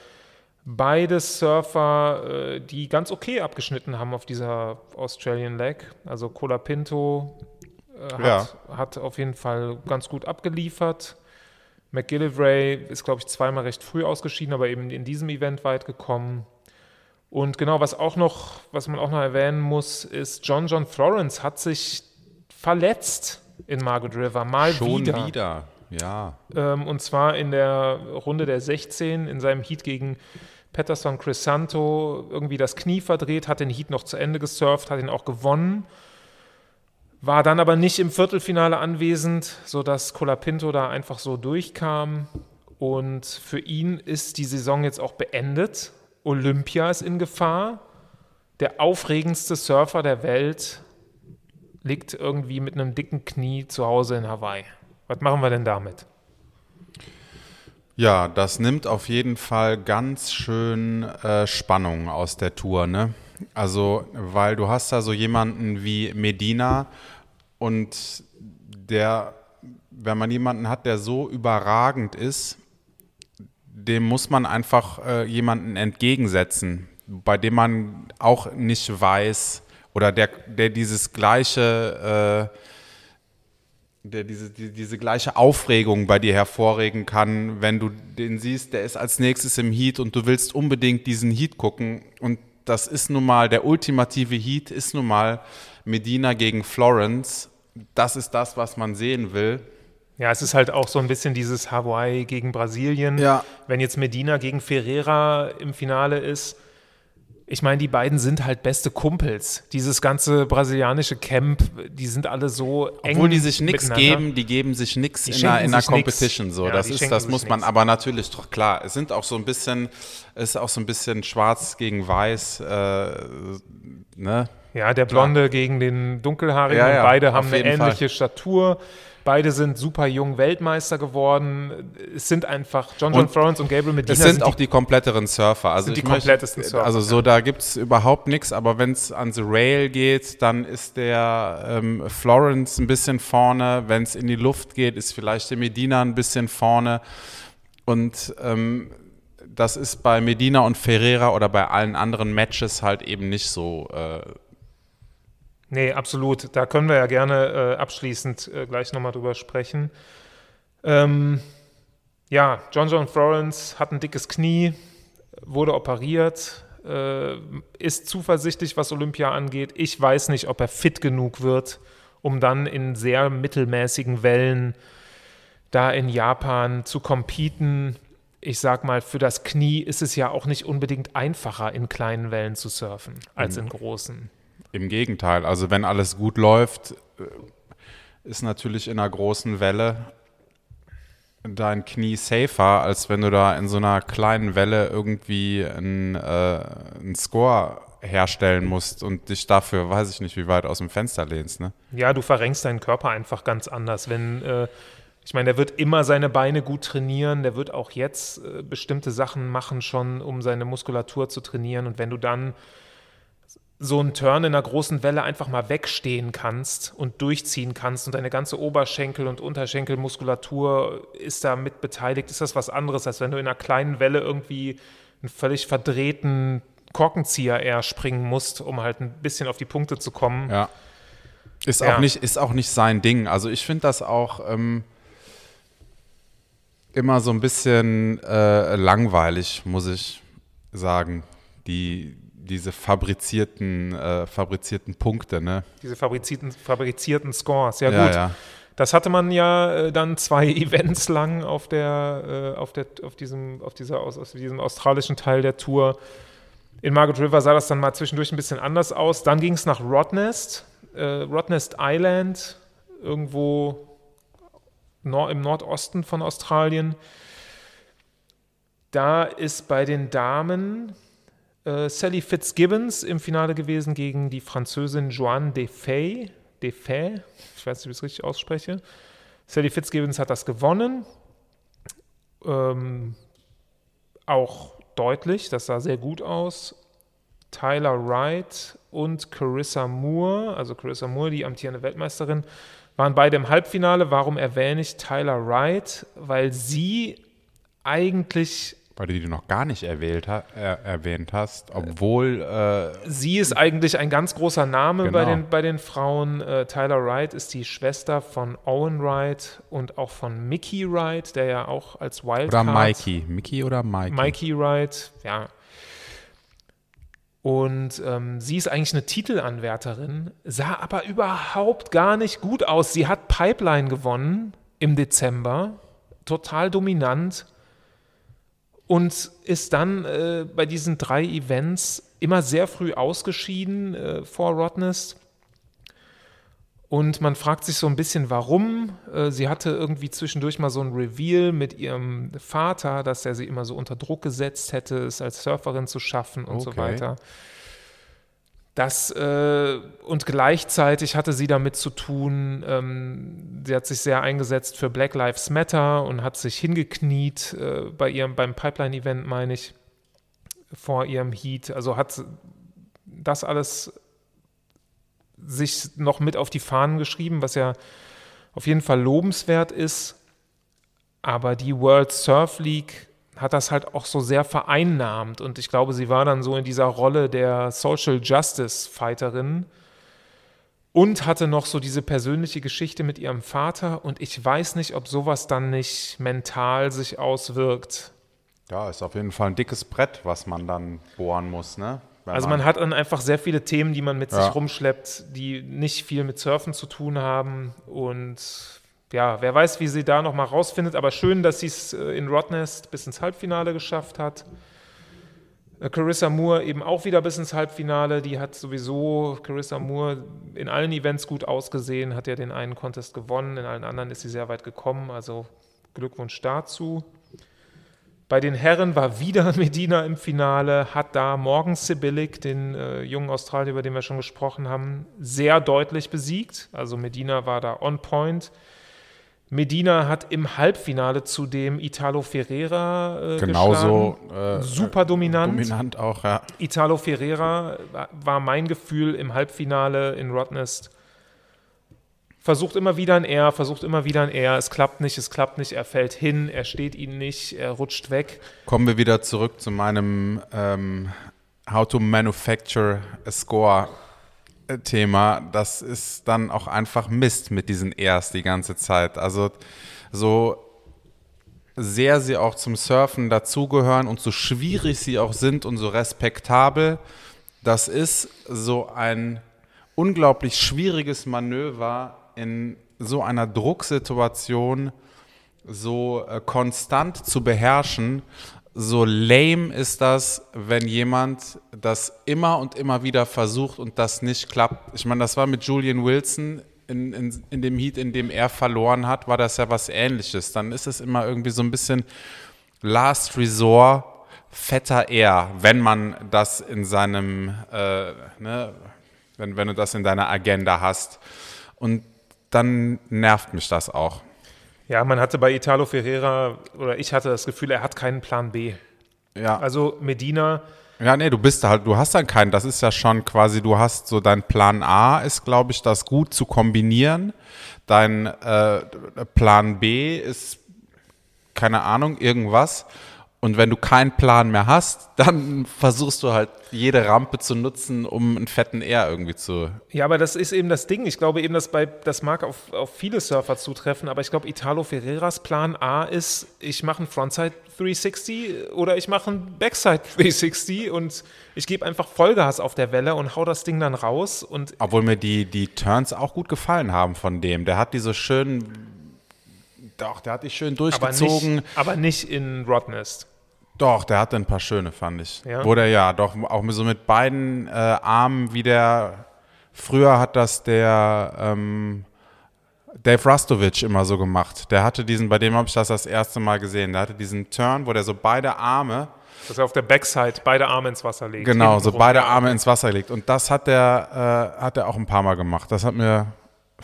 Beide Surfer, äh, die ganz okay abgeschnitten haben auf dieser Australian Leg. Also Cola Pinto äh, hat, ja. hat auf jeden Fall ganz gut abgeliefert. McGillivray ist, glaube ich, zweimal recht früh ausgeschieden, aber eben in diesem Event weit gekommen. Und genau, was auch noch, was man auch noch erwähnen muss, ist, John John Florence hat sich verletzt in Margaret River. Mal Schon wieder. wieder. Ja. Ähm, und zwar in der Runde der 16 in seinem Heat gegen Patterson Crisanto irgendwie das Knie verdreht, hat den Heat noch zu Ende gesurft, hat ihn auch gewonnen. War dann aber nicht im Viertelfinale anwesend, sodass Colapinto da einfach so durchkam. Und für ihn ist die Saison jetzt auch beendet. Olympia ist in Gefahr. der aufregendste Surfer der Welt liegt irgendwie mit einem dicken Knie zu Hause in Hawaii. Was machen wir denn damit? Ja, das nimmt auf jeden Fall ganz schön äh, Spannung aus der Tour, ne? Also, weil du hast da so jemanden wie Medina und der, wenn man jemanden hat, der so überragend ist, dem muss man einfach äh, jemanden entgegensetzen, bei dem man auch nicht weiß oder der, der dieses gleiche, äh, der diese, die, diese gleiche Aufregung bei dir hervorregen kann, wenn du den siehst, der ist als nächstes im Heat und du willst unbedingt diesen Heat gucken und das ist nun mal, der ultimative Heat ist nun mal Medina gegen Florence. Das ist das, was man sehen will. Ja, es ist halt auch so ein bisschen dieses Hawaii gegen Brasilien. Ja. Wenn jetzt Medina gegen Ferreira im Finale ist, ich meine, die beiden sind halt beste Kumpels. Dieses ganze brasilianische Camp, die sind alle so eng. Obwohl die sich nichts geben, die geben sich nichts in einer, in einer sich nix. Competition. So, Ja, das ist, das muss man nix. aber natürlich doch klar. Es sind auch so ein bisschen, es ist auch so ein bisschen Schwarz gegen Weiß, äh, ne? Ja, der Blonde gegen den Dunkelhaarigen. Ja, ja, beide haben eine ähnliche Statur. Beide sind super jung Weltmeister geworden. Es sind einfach John John Und Florence und Gabriel Medina. Es sind auch die kompletteren Surfer. Also Sind die komplettesten möchte, Surfer, Also so, da gibt es überhaupt nichts, aber wenn es an The Rail geht, dann ist der ähm, Florence ein bisschen vorne. Wenn es in die Luft geht, ist vielleicht der Medina ein bisschen vorne. Und ähm, das ist bei Medina und Ferreira oder bei allen anderen Matches halt eben nicht so. Äh, Nee, absolut. Da können wir ja gerne äh, abschließend äh, gleich nochmal drüber sprechen. Ähm, ja, John John Florence hat ein dickes Knie, wurde operiert, äh, ist zuversichtlich, was Olympia angeht. Ich weiß nicht, ob er fit genug wird, um dann in sehr mittelmäßigen Wellen da in Japan zu competen. Ich sag mal, für das Knie ist es ja auch nicht unbedingt einfacher, in kleinen Wellen zu surfen, als in großen. Im Gegenteil, also wenn alles gut läuft, äh, ist natürlich in einer großen Welle dein Knie safer, als wenn du da in so einer kleinen Welle irgendwie einen, äh, einen Score herstellen musst und dich dafür, weiß ich nicht, wie weit aus dem Fenster lehnst. Ne? Ja, du verrenkst deinen Körper einfach ganz anders. Wenn, äh, ich meine, der wird immer seine Beine gut trainieren, der wird auch jetzt äh, bestimmte Sachen machen, schon um seine Muskulatur zu trainieren. Und wenn du dann so einen Turn in einer großen Welle einfach mal wegstehen kannst und durchziehen kannst und deine ganze Oberschenkel- und Unterschenkelmuskulatur ist da mit beteiligt, ist das was anderes, als wenn du in einer kleinen Welle irgendwie einen völlig verdrehten Korkenzieher eher springen musst, um halt ein bisschen auf die Punkte zu kommen. Ja. Ist, Ja. Auch nicht, ist auch nicht sein Ding. Also ich finde das auch ähm, immer so ein bisschen äh, langweilig, muss ich sagen. Die, diese fabrizierten, äh, fabrizierten Punkte, ne? Diese fabrizierten, fabrizierten Scores. Ja, Ja, gut. ja. Das hatte man ja äh, dann zwei Events lang auf der, äh, auf der, auf diesem, auf dieser, aus, aus diesem australischen Teil der Tour. In Margaret River sah das dann mal zwischendurch ein bisschen anders aus. Dann ging es nach Rottnest, äh, Rottnest Island, irgendwo nor im Nordosten von Australien. Da ist bei den Damen äh, Sally Fitzgibbons im Finale gewesen gegen die Französin Joanne Defay. Defay, ich weiß nicht, wie ich es richtig ausspreche. Sally Fitzgibbons hat das gewonnen. Ähm, auch deutlich, das sah sehr gut aus. Tyler Wright und Carissa Moore, also Carissa Moore, die amtierende Weltmeisterin, waren beide im Halbfinale. Warum erwähne ich Tyler Wright? Weil sie eigentlich Weil du die noch gar nicht erwählt ha er erwähnt hast, obwohl äh, Sie ist eigentlich ein ganz großer Name bei, Genau. den, bei den Frauen. Äh, Tyler Wright ist die Schwester von Owen Wright und auch von Mickey Wright, der ja auch als Wildcard... oder Mikey. Mickey oder Mikey? Mikey Wright, ja. Und ähm, sie ist eigentlich eine Titelanwärterin, sah aber überhaupt gar nicht gut aus. Sie hat Pipeline gewonnen im Dezember, total dominant und ist dann äh, bei diesen drei Events immer sehr früh ausgeschieden äh, vor Rottnest. Und man fragt sich so ein bisschen, warum. Äh, sie hatte irgendwie zwischendurch mal so ein Reveal mit ihrem Vater, dass er sie immer so unter Druck gesetzt hätte, es als Surferin zu schaffen und so Okay. weiter. Das äh, und gleichzeitig hatte sie damit zu tun, ähm, sie hat sich sehr eingesetzt für Black Lives Matter und hat sich hingekniet äh, bei ihrem, beim Pipeline-Event, meine ich, vor ihrem Heat. Also hat das alles sich noch mit auf die Fahnen geschrieben, was ja auf jeden Fall lobenswert ist. Aber die World Surf League hat das halt auch so sehr vereinnahmt. Und ich glaube, sie war dann so in dieser Rolle der Social Justice Fighterin und hatte noch so diese persönliche Geschichte mit ihrem Vater. Und ich weiß nicht, ob sowas dann nicht mental sich auswirkt. Ja, ist auf jeden Fall ein dickes Brett, was man dann bohren muss, ne? Wenn also man, man, hat dann einfach sehr viele Themen, die man mit ja. sich rumschleppt, die nicht viel mit Surfen zu tun haben. Und ja, wer weiß, wie sie da nochmal rausfindet, aber schön, dass sie es äh, in Rodnest bis ins Halbfinale geschafft hat. Äh, Carissa Moore eben auch wieder bis ins Halbfinale. Die hat sowieso, Carissa Moore, in allen Events gut ausgesehen, hat ja den einen Contest gewonnen, in allen anderen ist sie sehr weit gekommen. Also Glückwunsch dazu. Bei den Herren war wieder Medina im Finale, hat da Morgan Sibilic, den äh, jungen Australier, über den wir schon gesprochen haben, sehr deutlich besiegt. Also Medina war da on point. Medina hat im Halbfinale zudem Italo Ferreira äh, Genauso äh, super dominant. Dominant auch, ja. Italo Ferreira war mein Gefühl im Halbfinale in Rottnest. Versucht immer wieder ein R, versucht immer wieder ein R. Es klappt nicht, es klappt nicht. Er fällt hin, er steht ihn nicht, er rutscht weg. Kommen wir wieder zurück zu meinem ähm, How to Manufacture a Score Thema, das ist dann auch einfach Mist mit diesen Airs die ganze Zeit. Also so sehr sie auch zum Surfen dazugehören und so schwierig sie auch sind und so respektabel, das ist so ein unglaublich schwieriges Manöver in so einer Drucksituation so äh, konstant zu beherrschen so lame ist das, wenn jemand das immer und immer wieder versucht und das nicht klappt. Ich meine, das war mit Julian Wilson in, in, in dem Heat, in dem er verloren hat, war das ja was ähnliches. Dann ist es immer irgendwie so ein bisschen Last Resort, fetter Air, wenn man das in seinem, äh, ne, wenn, wenn du das in deiner Agenda hast. Und dann nervt mich das auch. Ja, man hatte bei Italo Ferreira, oder ich hatte das Gefühl, er hat keinen Plan B. Ja. Also Medina. Ja, nee, du bist halt, du hast dann keinen, das ist ja schon quasi, du hast so dein Plan A ist, glaube ich, das gut zu kombinieren. Dein äh, Plan B ist, keine Ahnung, irgendwas. Und wenn du keinen Plan mehr hast, dann versuchst du halt jede Rampe zu nutzen, um einen fetten R irgendwie zu. Ja, aber das ist eben das Ding. Ich glaube eben, dass bei, das mag auf, auf viele Surfer zutreffen, aber ich glaube, Italo Ferreras Plan A ist, ich mache einen Frontside 360 oder ich mache einen Backside 360 und ich gebe einfach Vollgas auf der Welle und hau das Ding dann raus. Und Obwohl mir die, die Turns auch gut gefallen haben von dem. Der hat diese schönen doch, der hat dich schön durchgezogen. Aber nicht, aber nicht in Rodnest. Doch, der hatte ein paar schöne, fand ich. Ja? Wo der ja, doch, auch so mit beiden äh, Armen wie der. Früher hat das der ähm, Dave Rastovic immer so gemacht. Der hatte diesen, bei dem habe ich das das erste Mal gesehen. Der hatte diesen Turn, wo der so beide Arme. Dass er auf der Backside beide Arme ins Wasser legt. Genau, so beide Arme ins Wasser legt. Und das hat der, äh, hat er auch ein paar Mal gemacht. Das hat mir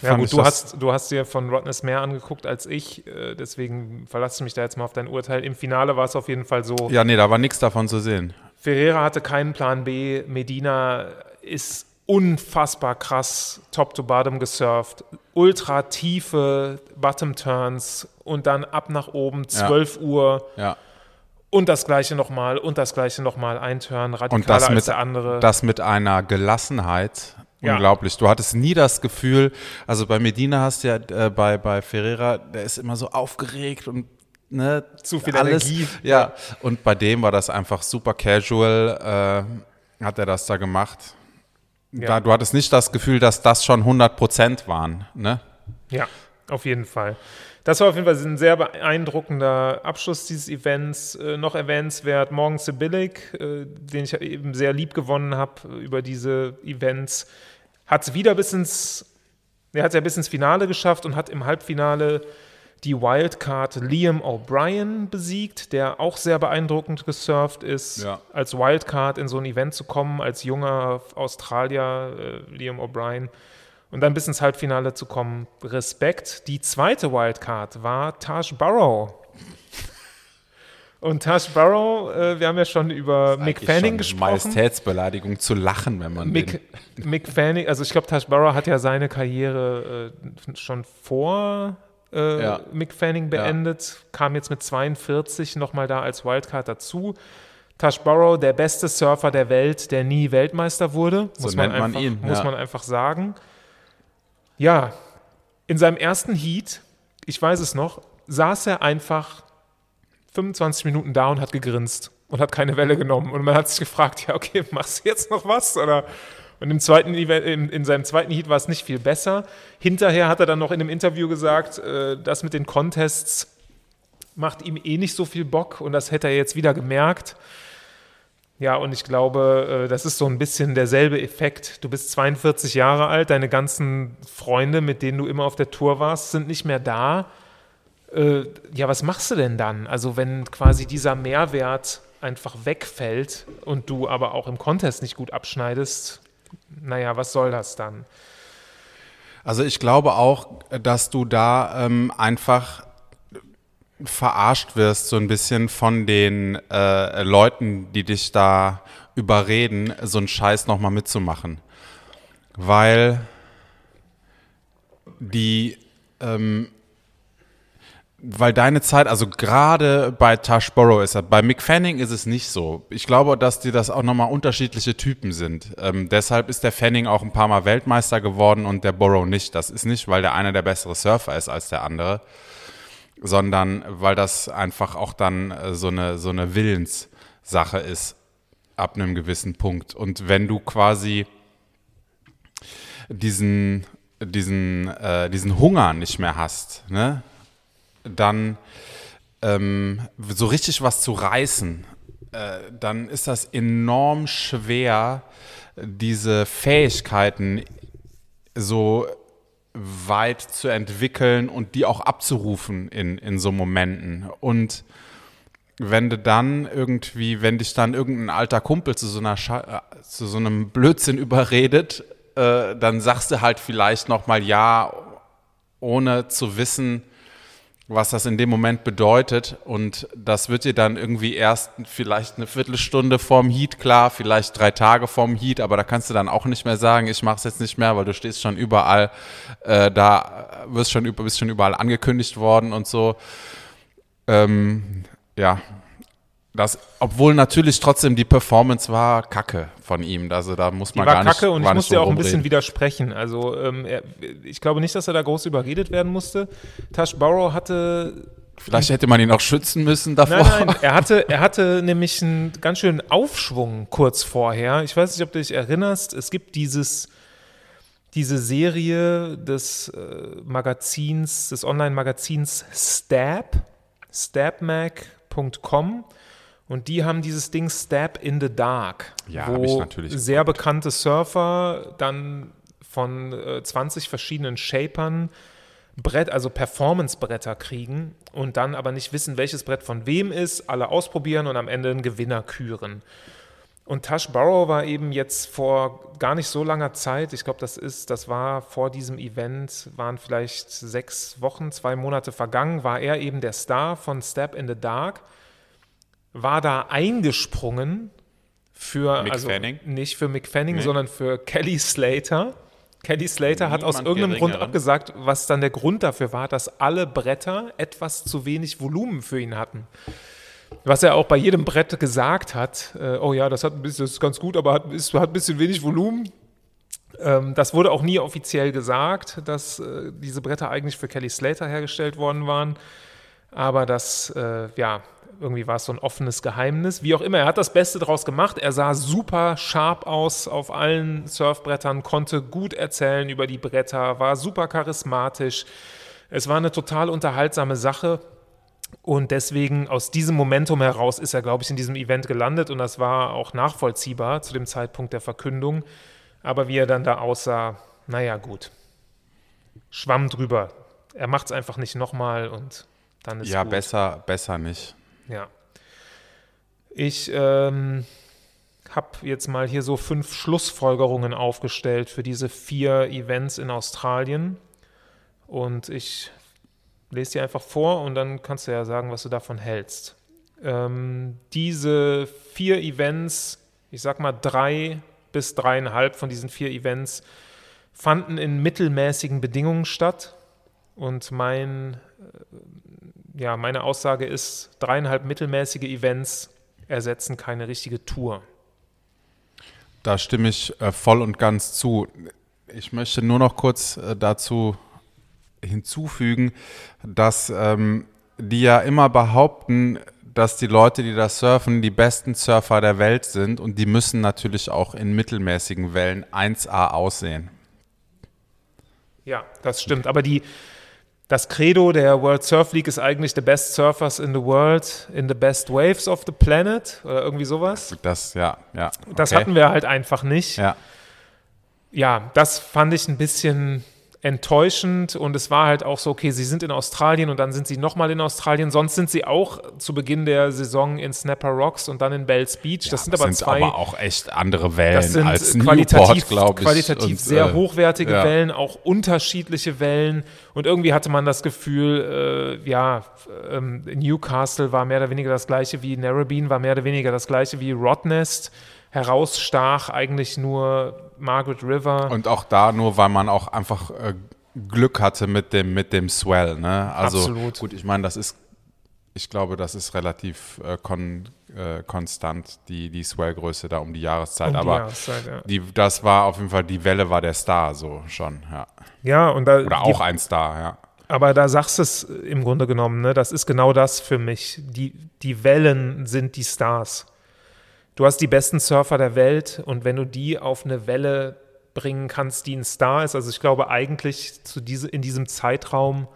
ja gut, du hast, du hast dir von Rodness mehr angeguckt als ich, äh, deswegen verlasse mich da jetzt mal auf dein Urteil. Im Finale war es auf jeden Fall so. Ja, nee, da war nichts davon zu sehen. Ferreira hatte keinen Plan B, Medina ist unfassbar krass top to bottom gesurft, ultra tiefe Bottom Turns und dann ab nach oben 12 ja. Uhr. Ja. Und das gleiche nochmal und das gleiche nochmal, ein Turn radikaler als der andere. Das mit einer Gelassenheit, Unglaublich. Du hattest nie das Gefühl, also bei Medina hast du ja, äh, bei, bei Ferreira, der ist immer so aufgeregt und ne, zu viel alles. Energie. Ja, und bei dem war das einfach super casual, äh, hat er das da gemacht. Ja. Da, du hattest nicht das Gefühl, dass das schon 100 Prozent waren, ne? Ja, auf jeden Fall. Das war auf jeden Fall ein sehr beeindruckender Abschluss dieses Events. Äh, noch erwähnenswert Morgan Sibilic, äh, den ich eben sehr lieb gewonnen habe äh, über diese Events hat es wieder bis ins, er hat ja bis ins Finale geschafft und hat im Halbfinale die Wildcard Liam O'Brien besiegt, der auch sehr beeindruckend gesurft ist. Ja. Als Wildcard in so ein Event zu kommen, als junger Australier, äh, Liam O'Brien, und dann bis ins Halbfinale zu kommen, Respekt. Die zweite Wildcard war Taj Burrow. Und Taj Burrow, äh, wir haben ja schon über Mick Fanning gesprochen. Majestätsbeleidigung zu lachen, wenn man Mick, Mick Fanning, also ich glaube, Taj Burrow hat ja seine Karriere äh, schon vor äh, Ja. Mick Fanning beendet, kam jetzt mit 42 nochmal da als Wildcard dazu. Taj Burrow, der beste Surfer der Welt, der nie Weltmeister wurde, So muss, man man einfach, ihn, muss ja. man einfach sagen. Ja, in seinem ersten Heat, ich weiß es noch, saß er einfach 25 Minuten da und hat gegrinst und hat keine Welle genommen. Und man hat sich gefragt, ja, okay, machst du jetzt noch was? Oder und im zweiten, in, in seinem zweiten Heat war es nicht viel besser. Hinterher hat er dann noch in einem Interview gesagt, äh, das mit den Contests macht ihm eh nicht so viel Bock und das hätte er jetzt wieder gemerkt. Ja, und ich glaube, äh, das ist so ein bisschen derselbe Effekt. Du bist 42 Jahre alt, deine ganzen Freunde, mit denen du immer auf der Tour warst, sind nicht mehr da. Äh, ja, was machst du denn dann? Also, wenn quasi dieser Mehrwert einfach wegfällt und du aber auch im Contest nicht gut abschneidest, naja, was soll das dann? Also ich glaube auch, dass du da ähm, einfach verarscht wirst, so ein bisschen von den äh, Leuten, die dich da überreden, so einen Scheiß nochmal mitzumachen. Weil die, ähm, weil deine Zeit, also gerade bei Tash Burrow ist er, bei Mick Fanning ist es nicht so. Ich glaube, dass die das auch nochmal unterschiedliche Typen sind. Ähm, deshalb ist der Fanning auch ein paar Mal Weltmeister geworden und der Burrow nicht. Das ist nicht, weil der eine der bessere Surfer ist als der andere, sondern weil das einfach auch dann äh, so eine, so eine Willenssache ist ab einem gewissen Punkt. Und wenn du quasi diesen, diesen, äh, diesen Hunger nicht mehr hast, ne? Dann ähm, so richtig was zu reißen, äh, dann ist das enorm schwer, diese Fähigkeiten so weit zu entwickeln und die auch abzurufen in, in so Momenten. Und wenn du dann irgendwie, wenn dich dann irgendein alter Kumpel zu so, einer Scha äh, zu so einem Blödsinn überredet, äh, dann sagst du halt vielleicht nochmal ja, ohne zu wissen, was das in dem Moment bedeutet. Und das wird dir dann irgendwie erst vielleicht eine Viertelstunde vorm Heat klar, vielleicht drei Tage vorm Heat, aber da kannst du dann auch nicht mehr sagen, ich mache es jetzt nicht mehr, weil du stehst schon überall, äh, da wirst schon, bist schon überall angekündigt worden und so. Ähm, ja, das, obwohl natürlich trotzdem die Performance war kacke von ihm. Also da muss Die man war gar nicht kacke und gar ich nicht musste so auch ein bisschen rumreden. widersprechen. Also ähm, er, ich glaube nicht, dass er da groß überredet werden musste. Tash Burrow hatte Vielleicht hätte man ihn auch schützen müssen davor. Nein, nein, er hatte, er hatte nämlich einen ganz schönen Aufschwung kurz vorher. Ich weiß nicht, ob du dich erinnerst. Es gibt dieses, diese Serie des äh, Magazins, des Online-Magazins Stab, stabmag.com. Und die haben dieses Ding Stab in the Dark, Ja, wo ich natürlich sehr bekannte Surfer dann von äh, 20 verschiedenen Shapern Brett, also Performance-Bretter kriegen und dann aber nicht wissen, welches Brett von wem ist, alle ausprobieren und am Ende einen Gewinner küren. Und Tash Burrow war eben jetzt vor gar nicht so langer Zeit, ich glaube, das ist, das war vor diesem Event, waren vielleicht sechs Wochen, zwei Monate vergangen, war er eben der Star von Step in the Dark, war da eingesprungen für, Mick also Fanning? nicht für Mick Fanning, Nee. sondern für Kelly Slater. Kelly Slater hat aus Niemand irgendeinem Grund abgesagt, was dann der Grund dafür war, dass alle Bretter etwas zu wenig Volumen für ihn hatten. Was er auch bei jedem Brett gesagt hat, äh, oh ja, das, hat ein bisschen, das ist ganz gut, aber hat, ist, hat ein bisschen wenig Volumen. Ähm, das wurde auch nie offiziell gesagt, dass äh, diese Bretter eigentlich für Kelly Slater hergestellt worden waren. Aber das, äh, ja, irgendwie war es so ein offenes Geheimnis. Wie auch immer, er hat das Beste draus gemacht. Er sah super scharf aus auf allen Surfbrettern, konnte gut erzählen über die Bretter, war super charismatisch. Es war eine total unterhaltsame Sache. Und deswegen aus diesem Momentum heraus ist er, glaube ich, in diesem Event gelandet und das war auch nachvollziehbar zu dem Zeitpunkt der Verkündung. Aber wie er dann da aussah, naja, gut. Schwamm drüber. er macht es einfach nicht nochmal und dann ist Ja, gut. besser, besser nicht. Ja. Ich ähm, habe jetzt mal hier so fünf Schlussfolgerungen aufgestellt für diese vier Events in Australien. Und ich lese dir einfach vor und dann kannst du ja sagen, was du davon hältst. Ähm, diese vier Events, ich sag mal drei bis dreieinhalb von diesen vier Events, fanden in mittelmäßigen Bedingungen statt. Und mein, äh, ja, meine Aussage ist, dreieinhalb mittelmäßige Events ersetzen keine richtige Tour. Da stimme ich äh, voll und ganz zu. Ich möchte nur noch kurz äh, dazu hinzufügen, dass ähm, die ja immer behaupten, dass die Leute, die da surfen, die besten Surfer der Welt sind und die müssen natürlich auch in mittelmäßigen Wellen 1A aussehen. Ja, das stimmt. Aber die, das Credo der World Surf League ist eigentlich the best surfers in the world in the best waves of the planet oder irgendwie sowas. Das, ja, ja. Das okay. hatten wir halt einfach nicht. Ja. ja, das fand ich ein bisschen enttäuschend und es war halt auch so, okay, sie sind in Australien und dann sind sie nochmal in Australien. Sonst sind sie auch zu Beginn der Saison in Snapper Rocks und dann in Bells Beach. das sind aber sind zwei. aber auch echt andere Wellen Das sind als qualitativ, Newport, glaube ich. qualitativ Und, sehr äh, hochwertige ja. Wellen, auch unterschiedliche Wellen. Und irgendwie hatte man das Gefühl, äh, ja, ähm, Newcastle war mehr oder weniger das gleiche wie Narrabeen, war mehr oder weniger das gleiche wie Rottnest. Herausstach eigentlich nur Margaret River. Und auch da nur, weil man auch einfach äh, Glück hatte mit dem, mit dem Swell. Ne? Also Absolut. gut, ich meine, das ist, ich glaube, das ist relativ äh, kon, äh, konstant, die, die Swell-Größe da um die Jahreszeit. Um die Aber Jahreszeit, ja. die, das war auf jeden Fall, die Welle war der Star, so schon, ja. ja, und da, Oder die, auch ein Star, ja. Aber da sagst du es im Grunde genommen, ne? das ist genau das für mich. Die, die Wellen sind die Stars. Du hast die besten Surfer der Welt und wenn du die auf eine Welle bringen kannst, die ein Star ist, also ich glaube eigentlich zu diese, in diesem Zeitraum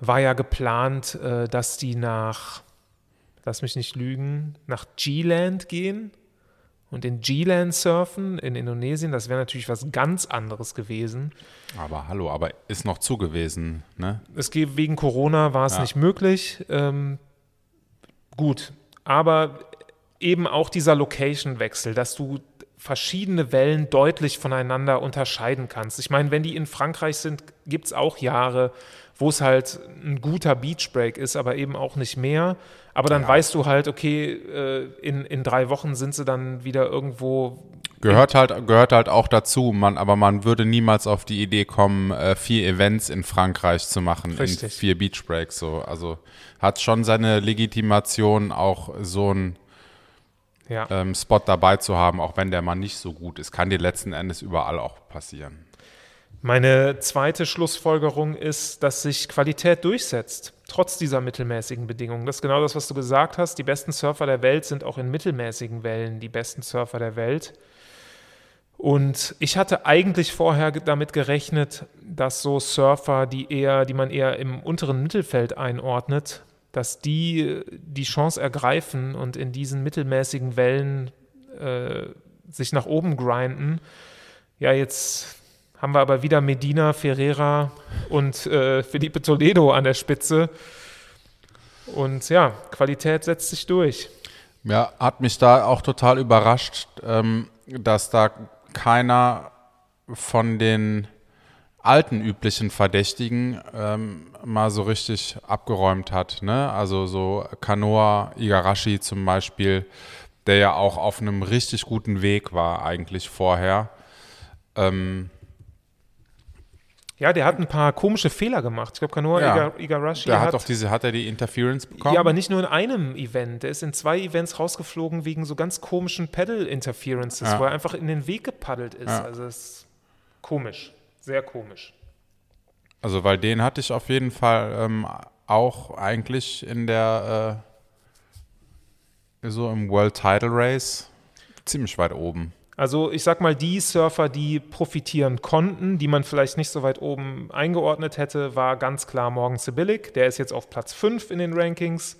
war ja geplant, äh, dass die nach, lass mich nicht lügen, nach G-Land gehen und in G-Land surfen in Indonesien. Das wäre natürlich was ganz anderes gewesen. Aber hallo, aber ist noch zu gewesen, ne? Es geht wegen Corona war es Ja. nicht möglich. Ähm, gut, aber eben auch dieser Location-Wechsel, dass du verschiedene Wellen deutlich voneinander unterscheiden kannst. Ich meine, wenn die in Frankreich sind, gibt es auch Jahre, wo es halt ein guter Beachbreak ist, aber eben auch nicht mehr. Aber dann weißt du halt, okay, äh, in, in drei Wochen sind sie dann wieder irgendwo. Gehört halt, gehört halt auch dazu, man, aber man würde niemals auf die Idee kommen, äh, vier Events in Frankreich zu machen, in Richtig. vier Beach Breaks. So. Also hat schon seine Legitimation, auch so einen Ja. ähm, Spot dabei zu haben, auch wenn der mal nicht so gut ist. Kann dir letzten Endes überall auch passieren. Meine zweite Schlussfolgerung ist, dass sich Qualität durchsetzt, trotz dieser mittelmäßigen Bedingungen. Das ist genau das, was du gesagt hast. Die besten Surfer der Welt sind auch in mittelmäßigen Wellen die besten Surfer der Welt. Und ich hatte eigentlich vorher damit gerechnet, dass so Surfer, die eher, die man eher im unteren Mittelfeld einordnet, dass die die Chance ergreifen und in diesen mittelmäßigen Wellen äh, sich nach oben grinden. Ja, jetzt haben wir aber wieder Medina, Ferreira und äh, Felipe Toledo an der Spitze. Und ja, Qualität setzt sich durch. Ja, hat mich da auch total überrascht, ähm, dass da keiner von den alten üblichen Verdächtigen ähm, mal so richtig abgeräumt hat. Ne? Also so Kanoa Igarashi zum Beispiel, der ja auch auf einem richtig guten Weg war eigentlich vorher. Ähm, Ja, der hat ein paar komische Fehler gemacht. Ich glaube, Kanoa Ja. Iga, Igarashi der hat, hat doch diese, hat er die Interference bekommen? ja, aber nicht nur in einem Event. Der ist in zwei Events rausgeflogen wegen so ganz komischen Pedal-Interferences, Ja. wo er einfach in den Weg gepaddelt ist. Ja. Also es ist komisch, sehr komisch. Also, weil den hatte ich auf jeden Fall ähm, auch eigentlich in der, äh, so im World Title Race ziemlich weit oben. Also ich sag mal, die Surfer, die profitieren konnten, die man vielleicht nicht so weit oben eingeordnet hätte, war ganz klar Morgan Sibilic. Der ist jetzt auf Platz 5 in den Rankings.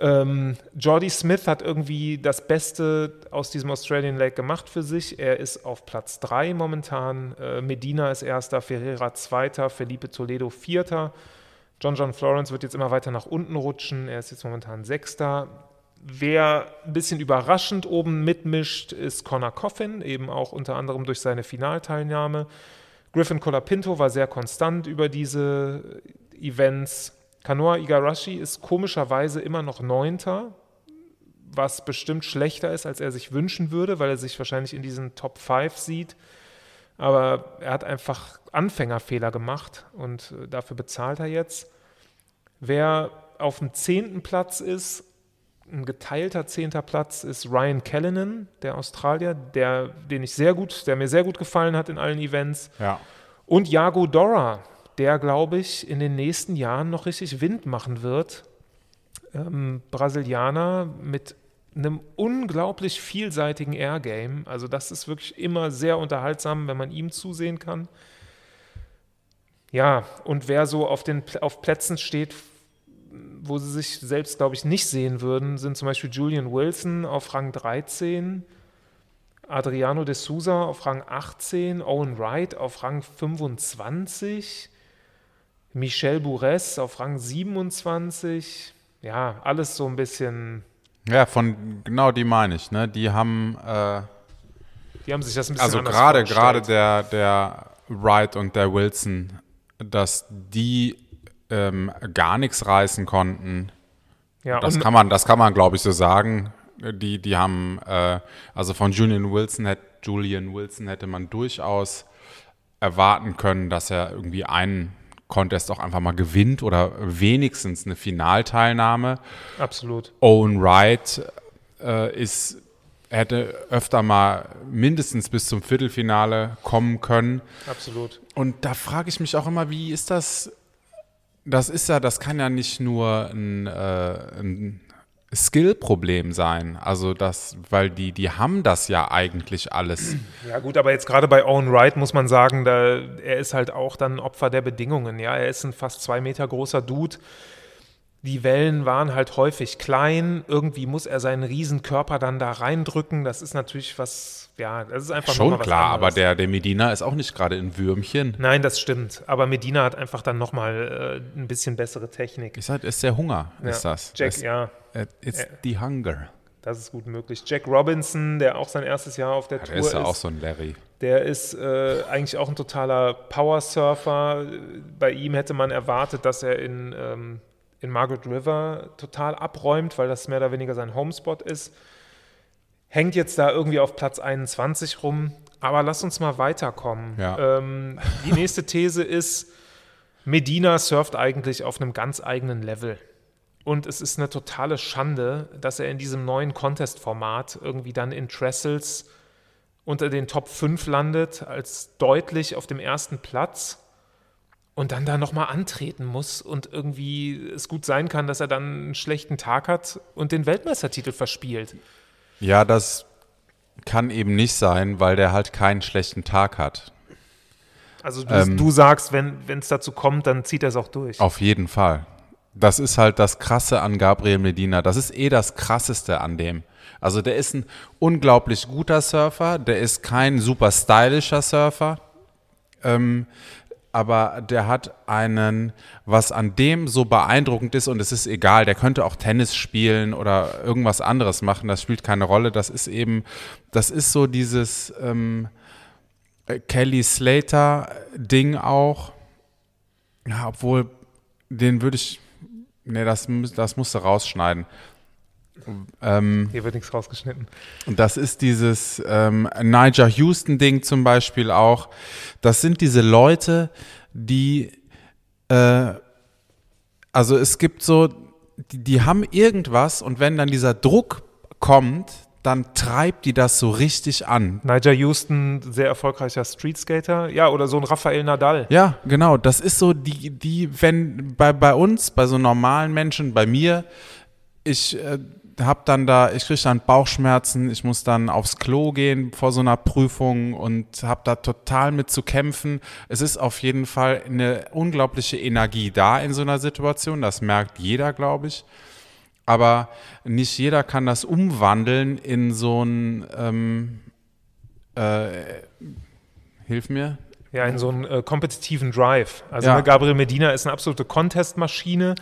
Ähm, Jordy Smith hat irgendwie das Beste aus diesem Australian Lake gemacht für sich. Er ist auf Platz 3 momentan. Äh, Medina ist erster, Ferreira zweiter, Felipe Toledo vierter. John John Florence wird jetzt immer weiter nach unten rutschen. Er ist jetzt momentan sechster. Wer ein bisschen überraschend oben mitmischt, ist Connor Coffin, eben auch unter anderem durch seine Finalteilnahme. Griffin Colapinto war sehr konstant über diese Events. Kanoa Igarashi ist komischerweise immer noch Neunter, was bestimmt schlechter ist, als er sich wünschen würde, weil er sich wahrscheinlich in diesen Top 5 sieht. Aber er hat einfach Anfängerfehler gemacht und äh, dafür bezahlt er jetzt. Wer auf dem zehnten Platz ist, ein geteilter zehnter Platz ist Ryan Callanan, der Australier, der, den ich sehr gut, der mir sehr gut gefallen hat in allen Events. Ja. Und Jago Dora, der, glaube ich, in den nächsten Jahren noch richtig Wind machen wird. Ähm, Brasilianer mit einem unglaublich vielseitigen Air-Game. Also das ist wirklich immer sehr unterhaltsam, wenn man ihm zusehen kann. Ja, und wer so auf, den, auf Plätzen steht, wo sie sich selbst, glaube ich, nicht sehen würden, sind zum Beispiel Julian Wilson auf Rang 13, Adriano de Souza auf Rang 18, Owen Wright auf Rang 25, Michel Bourres auf Rang 27. Ja, alles so ein bisschen. Ja, von genau die meine ich. Ne? Die haben. Äh, die haben sich das ein bisschen Also gerade gerade der der Wright und der Wilson, dass die ähm, gar nichts reißen konnten. Ja, das kann man, das kann man, glaube ich, so sagen. Die, die haben, äh, also von Julian Wilson, hätte, Julian Wilson hätte man durchaus erwarten können, dass er irgendwie einen Contest auch einfach mal gewinnt oder wenigstens eine Finalteilnahme. Absolut. Owen Wright äh, ist, hätte öfter mal mindestens bis zum Viertelfinale kommen können. Absolut. Und da frage ich mich auch immer, wie ist das? Das ist ja, das kann ja nicht nur ein, äh, ein Skill-Problem sein. Also das, weil die, die haben das ja eigentlich alles. Ja gut, aber jetzt gerade bei Owen Wright muss man sagen, da, er ist halt auch dann Opfer der Bedingungen. Ja, er ist ein fast zwei Meter großer Dude. Die Wellen waren halt häufig klein. Irgendwie muss er seinen riesen Körper dann da reindrücken. Das ist natürlich was, ja, das ist einfach Schon klar, aber der, der Medina ist auch nicht gerade ein Würmchen. Nein, das stimmt. Aber Medina hat einfach dann nochmal äh, ein bisschen bessere Technik. Ich sag, ist der Hunger, ja. ist das. Jack, es, ja. It's Ja. the hunger. Das ist gut möglich. Jack Robinson, der auch sein erstes Jahr auf der Ja, Tour der ist ja ist, auch so ein Larry. der ist äh, eigentlich auch ein totaler Powersurfer. Bei ihm hätte man erwartet, dass er in, ähm, in Margaret River total abräumt, weil das mehr oder weniger sein Homespot ist. Hängt jetzt da irgendwie auf Platz 21 rum. Aber lass uns mal weiterkommen. Ja. Ähm, die nächste These ist, Medina surft eigentlich auf einem ganz eigenen Level. Und es ist eine totale Schande, dass er in diesem neuen Contest-Format irgendwie dann in Trestles unter den Top 5 landet, als deutlich auf dem ersten Platz und dann da nochmal antreten muss und irgendwie es gut sein kann, dass er dann einen schlechten Tag hat und den Weltmeistertitel verspielt. Ja, das kann eben nicht sein, weil der halt keinen schlechten Tag hat. Also du, Ähm. du sagst, wenn es dazu kommt, dann zieht er es auch durch. Auf jeden Fall. Das ist halt das Krasse an Gabriel Medina. Das ist eh das Krasseste an dem. Also der ist ein unglaublich guter Surfer, der ist kein super stylischer Surfer, ähm, aber der hat einen, was an dem so beeindruckend ist und es ist egal, der könnte auch Tennis spielen oder irgendwas anderes machen, das spielt keine Rolle. Das ist eben, das ist so dieses ähm, Kelly Slater-Ding auch. Ja, obwohl, den würde ich. Nee, das, das musst du rausschneiden. Ähm, Hier wird nichts rausgeschnitten. und das ist dieses ähm, Niger Houston-Ding zum Beispiel auch. Das sind diese Leute, die, äh, also es gibt so, die, die haben irgendwas und wenn dann dieser Druck kommt, dann treibt die das so richtig an. Niger Houston, sehr erfolgreicher Streetskater. Ja, oder so ein Rafael Nadal. Ja, genau. Das ist so die, die, wenn bei, bei uns, bei so normalen Menschen, bei mir, ich äh, habe dann da, ich kriege dann Bauchschmerzen, ich muss dann aufs Klo gehen vor so einer Prüfung und habe da total mit zu kämpfen. Es ist auf jeden Fall eine unglaubliche Energie da in so einer Situation, das merkt jeder, glaube ich. aber nicht jeder kann das umwandeln in so ein, ähm, äh, hilf mir, Ja, in so einen äh, kompetitiven Drive. Also Ja. ne, Gabriel Medina ist eine absolute Contest-Maschine.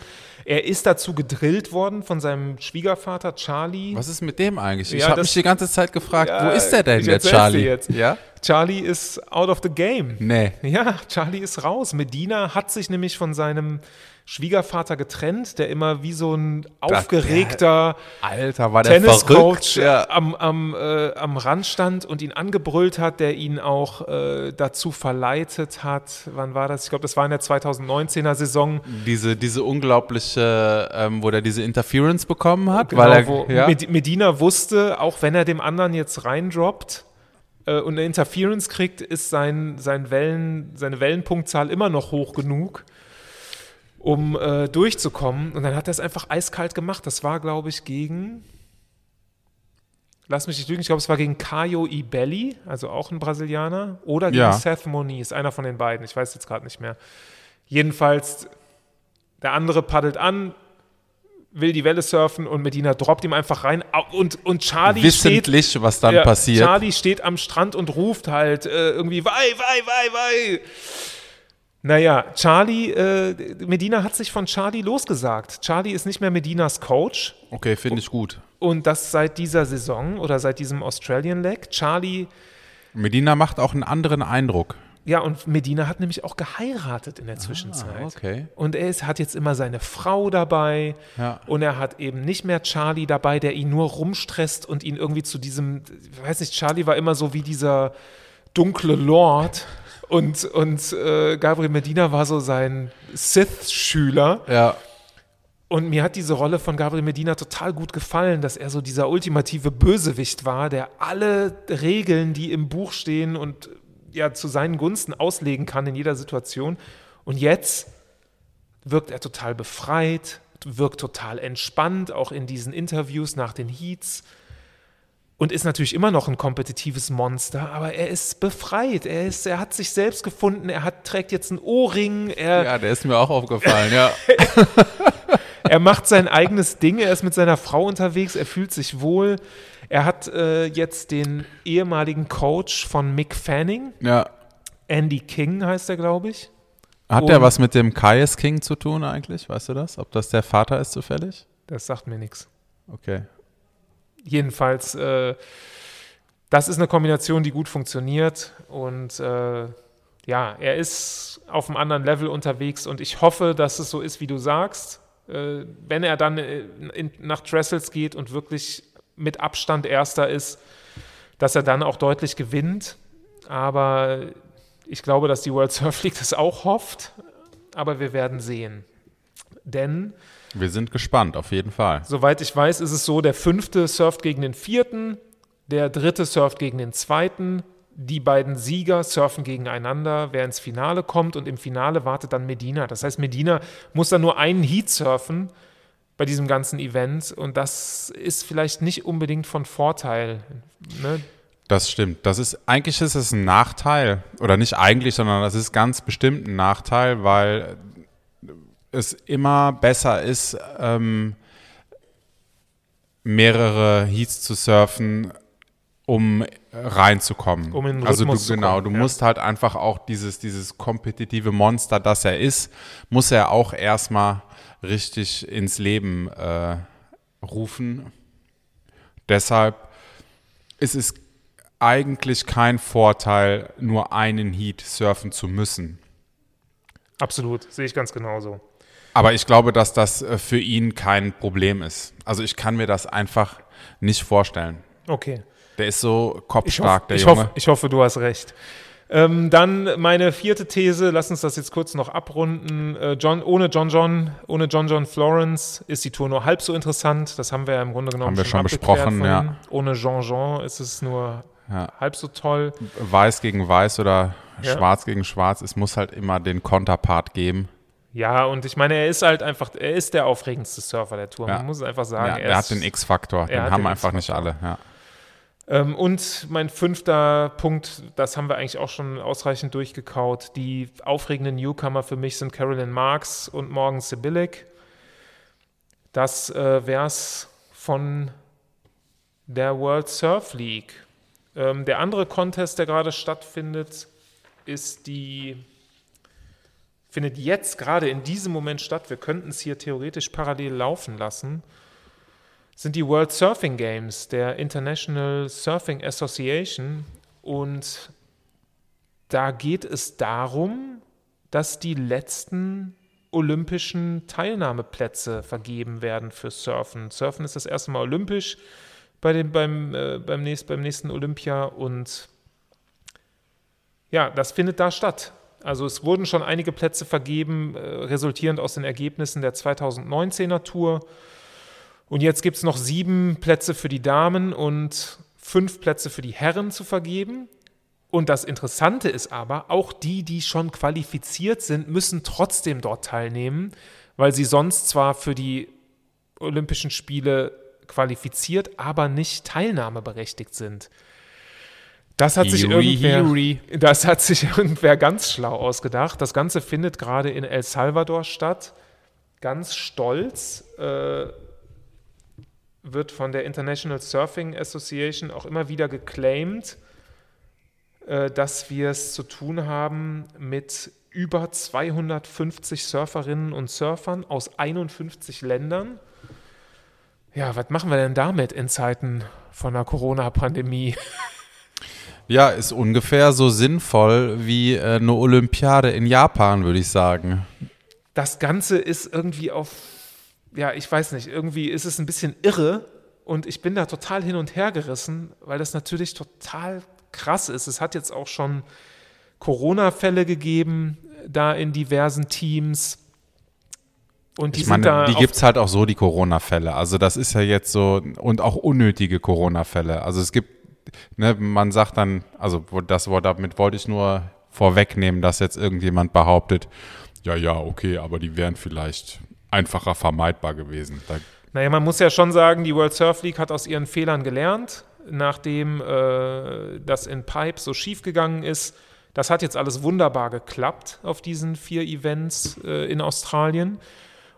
Er ist dazu gedrillt worden von seinem Schwiegervater Charlie. was ist mit dem eigentlich? Ich Ja, habe das- mich die ganze Zeit gefragt, Ja, wo ist der denn, ich der Charlie? jetzt. Ja? Charlie ist out of the game. Nee. Ja, Charlie ist raus. Medina hat sich nämlich von seinem Schwiegervater getrennt, der immer wie so ein aufgeregter. Tenniscoach Ja. am, am, äh, am Rand stand und ihn angebrüllt hat, der ihn auch äh, dazu verleitet hat. Wann war das? Ich glaube, das war in der 2019er Saison. Diese, diese unglaubliche, ähm, wo der diese Interference bekommen hat, Genau, weil er, wo ja? Med- Medina wusste, auch wenn er dem anderen jetzt reindroppt äh, und eine Interference kriegt, ist sein, sein Wellen, seine Wellenpunktzahl immer noch hoch genug, um äh, durchzukommen. Und dann hat er es einfach eiskalt gemacht. Das war, glaube ich, gegen. Lass mich nicht lügen, ich glaube, es war gegen Caio Ibelli, also auch ein Brasilianer, oder gegen Ja. Seth Moniz, einer von den beiden, ich weiß jetzt gerade nicht mehr. Jedenfalls, der andere paddelt an, will die Welle surfen und Medina droppt ihm einfach rein. Und, und Charlie steht, wissentlich, was dann ja, passiert. Charlie steht am Strand und ruft halt äh, irgendwie, wei, wei, wei, wei. Naja, Charlie, äh, Medina hat sich von Charlie losgesagt. Charlie ist nicht mehr Medinas Coach Okay, finde ich gut. und das seit dieser Saison oder seit diesem Australian Leg. Charlie, Medina macht auch einen anderen Eindruck. ja, und Medina hat nämlich auch geheiratet in der Zwischenzeit. Ah, okay. Und er ist, hat jetzt immer seine Frau dabei. Ja. Und er hat eben nicht mehr Charlie dabei, der ihn nur rumstresst und ihn irgendwie zu diesem, ich weiß nicht, Charlie war immer so wie dieser dunkle Lord. Und, und äh, Gabriel Medina war so sein Sith-Schüler. Ja. Und mir hat diese Rolle von Gabriel Medina total gut gefallen, dass er so dieser ultimative Bösewicht war, der alle Regeln, die im Buch stehen und ja zu seinen Gunsten auslegen kann in jeder Situation. Und jetzt wirkt er total befreit, wirkt total entspannt, auch in diesen Interviews nach den Heats. Und ist natürlich immer noch ein kompetitives Monster, aber er ist befreit. Er, ist, er hat sich selbst gefunden, er hat, trägt jetzt einen Ohrring, er, ja, der ist mir auch aufgefallen, ja. er macht sein eigenes Ding, er ist mit seiner Frau unterwegs, er fühlt sich wohl. Er hat äh, jetzt den ehemaligen Coach von Mick Fanning, ja. Andy King heißt er, glaube ich. Hat der Und- was mit dem Kaius King zu tun eigentlich? Weißt du das? Ob das der Vater ist zufällig? Das sagt mir nichts. Okay. Jedenfalls, äh, das ist eine Kombination, die gut funktioniert. Und äh, ja, er ist auf einem anderen Level unterwegs und ich hoffe, dass es so ist, wie du sagst. Äh, wenn er dann äh, in, nach Trestles geht und wirklich mit Abstand Erster ist, dass er dann auch deutlich gewinnt. Aber ich glaube, dass die World Surf League das auch hofft. Aber wir werden sehen. Denn Wir sind gespannt, auf jeden Fall. Soweit ich weiß, ist es so, der fünfte surft gegen den vierten, der dritte surft gegen den zweiten, die beiden Sieger surfen gegeneinander, wer ins Finale kommt und im Finale wartet dann Medina. Das heißt, Medina muss dann nur einen Heat surfen bei diesem ganzen Event und das ist vielleicht nicht unbedingt von Vorteil. Ne? Das stimmt. Das ist, eigentlich ist es ein Nachteil. Oder nicht eigentlich, sondern das ist ganz bestimmt ein Nachteil, weil es immer besser ist, ähm, mehrere Heats zu surfen, um reinzukommen. Um in den also du, genau, kommen, du ja. musst halt einfach auch dieses, dieses kompetitive Monster, das er ist, muss er auch erstmal richtig ins Leben äh, rufen. Deshalb ist es eigentlich kein Vorteil, nur einen Heat surfen zu müssen. Absolut, sehe ich ganz genauso. Aber ich glaube, dass das äh, für ihn kein Problem ist. Also ich kann mir das einfach nicht vorstellen. Okay. Der ist so Ich, kopfstark, hoff, der ich, Junge. hoffe, ich hoffe, du hast recht. Ähm, dann meine vierte These, lass uns das jetzt kurz noch abrunden. Äh, John, ohne John John, ohne John John Florence ist die Tour nur halb so interessant. Das haben wir ja im Grunde genommen Haben wir schon abgeklärt besprochen, ja. Ohne Jean Jean ist es nur Ja. halb so toll. Weiß gegen Weiß oder Ja. Schwarz gegen Schwarz. Es muss halt immer den Konterpart geben. Ja, und ich meine, er ist halt einfach, er ist der aufregendste Surfer der Tour. Ja. Man muss es einfach sagen. Ja, er er ist- hat den X-Faktor. Den haben den einfach nicht alle. Ja. Ähm, und mein fünfter Punkt, das haben wir eigentlich auch schon ausreichend durchgekaut. Die aufregenden Newcomer für mich sind Carolyn Marks und Morgan Sibilic. Das äh, wäre es von der World Surf League. Ähm, der andere Contest, der gerade stattfindet, ist die findet jetzt gerade in diesem Moment statt. Wir könnten es hier theoretisch parallel laufen lassen. Sind die World Surfing Games der International Surfing Association und da geht es darum, dass die letzten olympischen Teilnahmeplätze vergeben werden für Surfen. Surfen ist das erste Mal olympisch bei dem, beim, äh, beim, nächst, beim nächsten Olympia und ja, das findet da statt. Also es wurden schon einige Plätze vergeben, äh, resultierend aus den Ergebnissen der 2019er Tour. Und jetzt gibt es noch sieben Plätze für die Damen und fünf Plätze für die Herren zu vergeben. Und das Interessante ist aber, auch die, die schon qualifiziert sind, müssen trotzdem dort teilnehmen, weil sie sonst zwar für die Olympischen Spiele qualifiziert, aber nicht teilnahmeberechtigt sind. Das hat, sich irgendwer, das hat sich irgendwer ganz schlau ausgedacht. Das Ganze findet gerade in El Salvador statt. Ganz stolz äh, wird von der International Surfing Association auch immer wieder geclaimed, äh, dass wir es zu tun haben mit über 250 Surferinnen und Surfern aus 51 Ländern. Ja, was machen wir denn damit in Zeiten von der Corona-Pandemie? Ja, ist ungefähr so sinnvoll wie äh, eine Olympiade in Japan, würde ich sagen. Das Ganze ist irgendwie auf, ja, ich weiß nicht, irgendwie ist es ein bisschen irre und ich bin da total hin und her gerissen, weil das natürlich total krass ist. Es hat jetzt auch schon Corona-Fälle gegeben, da in diversen Teams. Und die ich meine, die gibt es halt auch so, die Corona-Fälle. Also das ist ja jetzt so, und auch unnötige Corona-Fälle. Also es gibt, ne, man sagt dann, also das Wort damit wollte ich nur vorwegnehmen, dass jetzt irgendjemand behauptet, ja, ja, okay, aber die wären vielleicht einfacher vermeidbar gewesen. Da naja, man muss ja schon sagen, die World Surf League hat aus ihren Fehlern gelernt nachdem äh, das in Pipe so schief gegangen ist. Das hat jetzt alles wunderbar geklappt auf diesen vier Events äh, in Australien.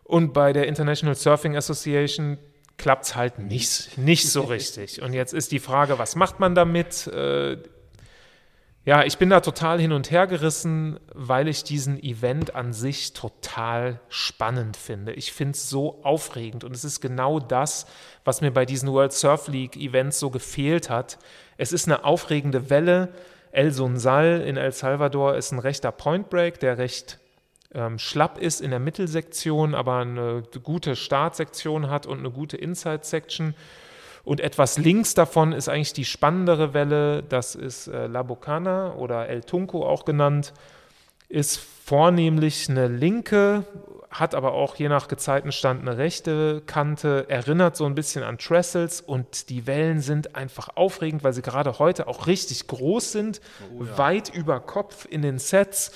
Und bei der International Surfing Association klappt es halt nicht, nicht so richtig. Und jetzt ist die Frage, was macht man damit? Äh, ja, ich bin da total hin und her gerissen, weil ich diesen Event an sich total spannend finde. Ich finde es so aufregend und es ist genau das, was mir bei diesen World Surf League Events so gefehlt hat. Es ist eine aufregende Welle. El Sunsal in El Salvador ist ein rechter Point Break, der recht ähm, schlapp ist in der Mittelsektion, aber eine gute Startsektion hat und eine gute Inside Section. Und etwas links davon ist eigentlich die spannendere Welle, das ist äh, La Bocana oder El Tunco auch genannt, ist vornehmlich eine linke, hat aber auch je nach Gezeitenstand eine rechte Kante, erinnert so ein bisschen an Trestles und die Wellen sind einfach aufregend, weil sie gerade heute auch richtig groß sind, oh, ja. weit über Kopf in den Sets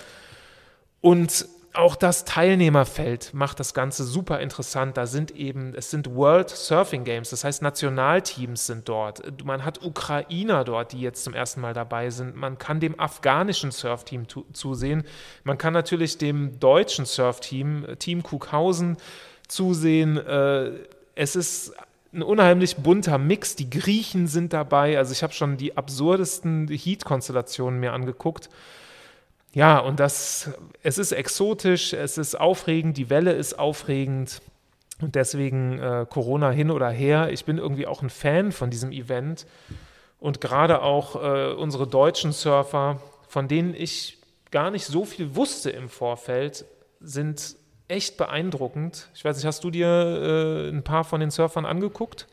und auch das Teilnehmerfeld macht das Ganze super interessant. Da sind eben, es sind World Surfing Games, das heißt Nationalteams sind dort. Man hat Ukrainer dort, die jetzt zum ersten Mal dabei sind. Man kann dem afghanischen Surfteam zusehen. Man kann natürlich dem deutschen Surfteam, Team Kuckhausen, zusehen. Äh, es ist ein unheimlich bunter Mix. Die Griechen sind dabei. Also ich habe schon die absurdesten Heat-Konstellationen mir angeguckt. Ja, und das, es ist exotisch, es ist aufregend, die Welle ist aufregend. Und deswegen äh, Corona hin oder her. Ich bin irgendwie auch ein Fan von diesem Event. Und gerade auch äh, unsere deutschen Surfer, von denen ich gar nicht so viel wusste im Vorfeld, sind echt beeindruckend. Ich weiß nicht, hast du dir äh, ein paar von den Surfern angeguckt?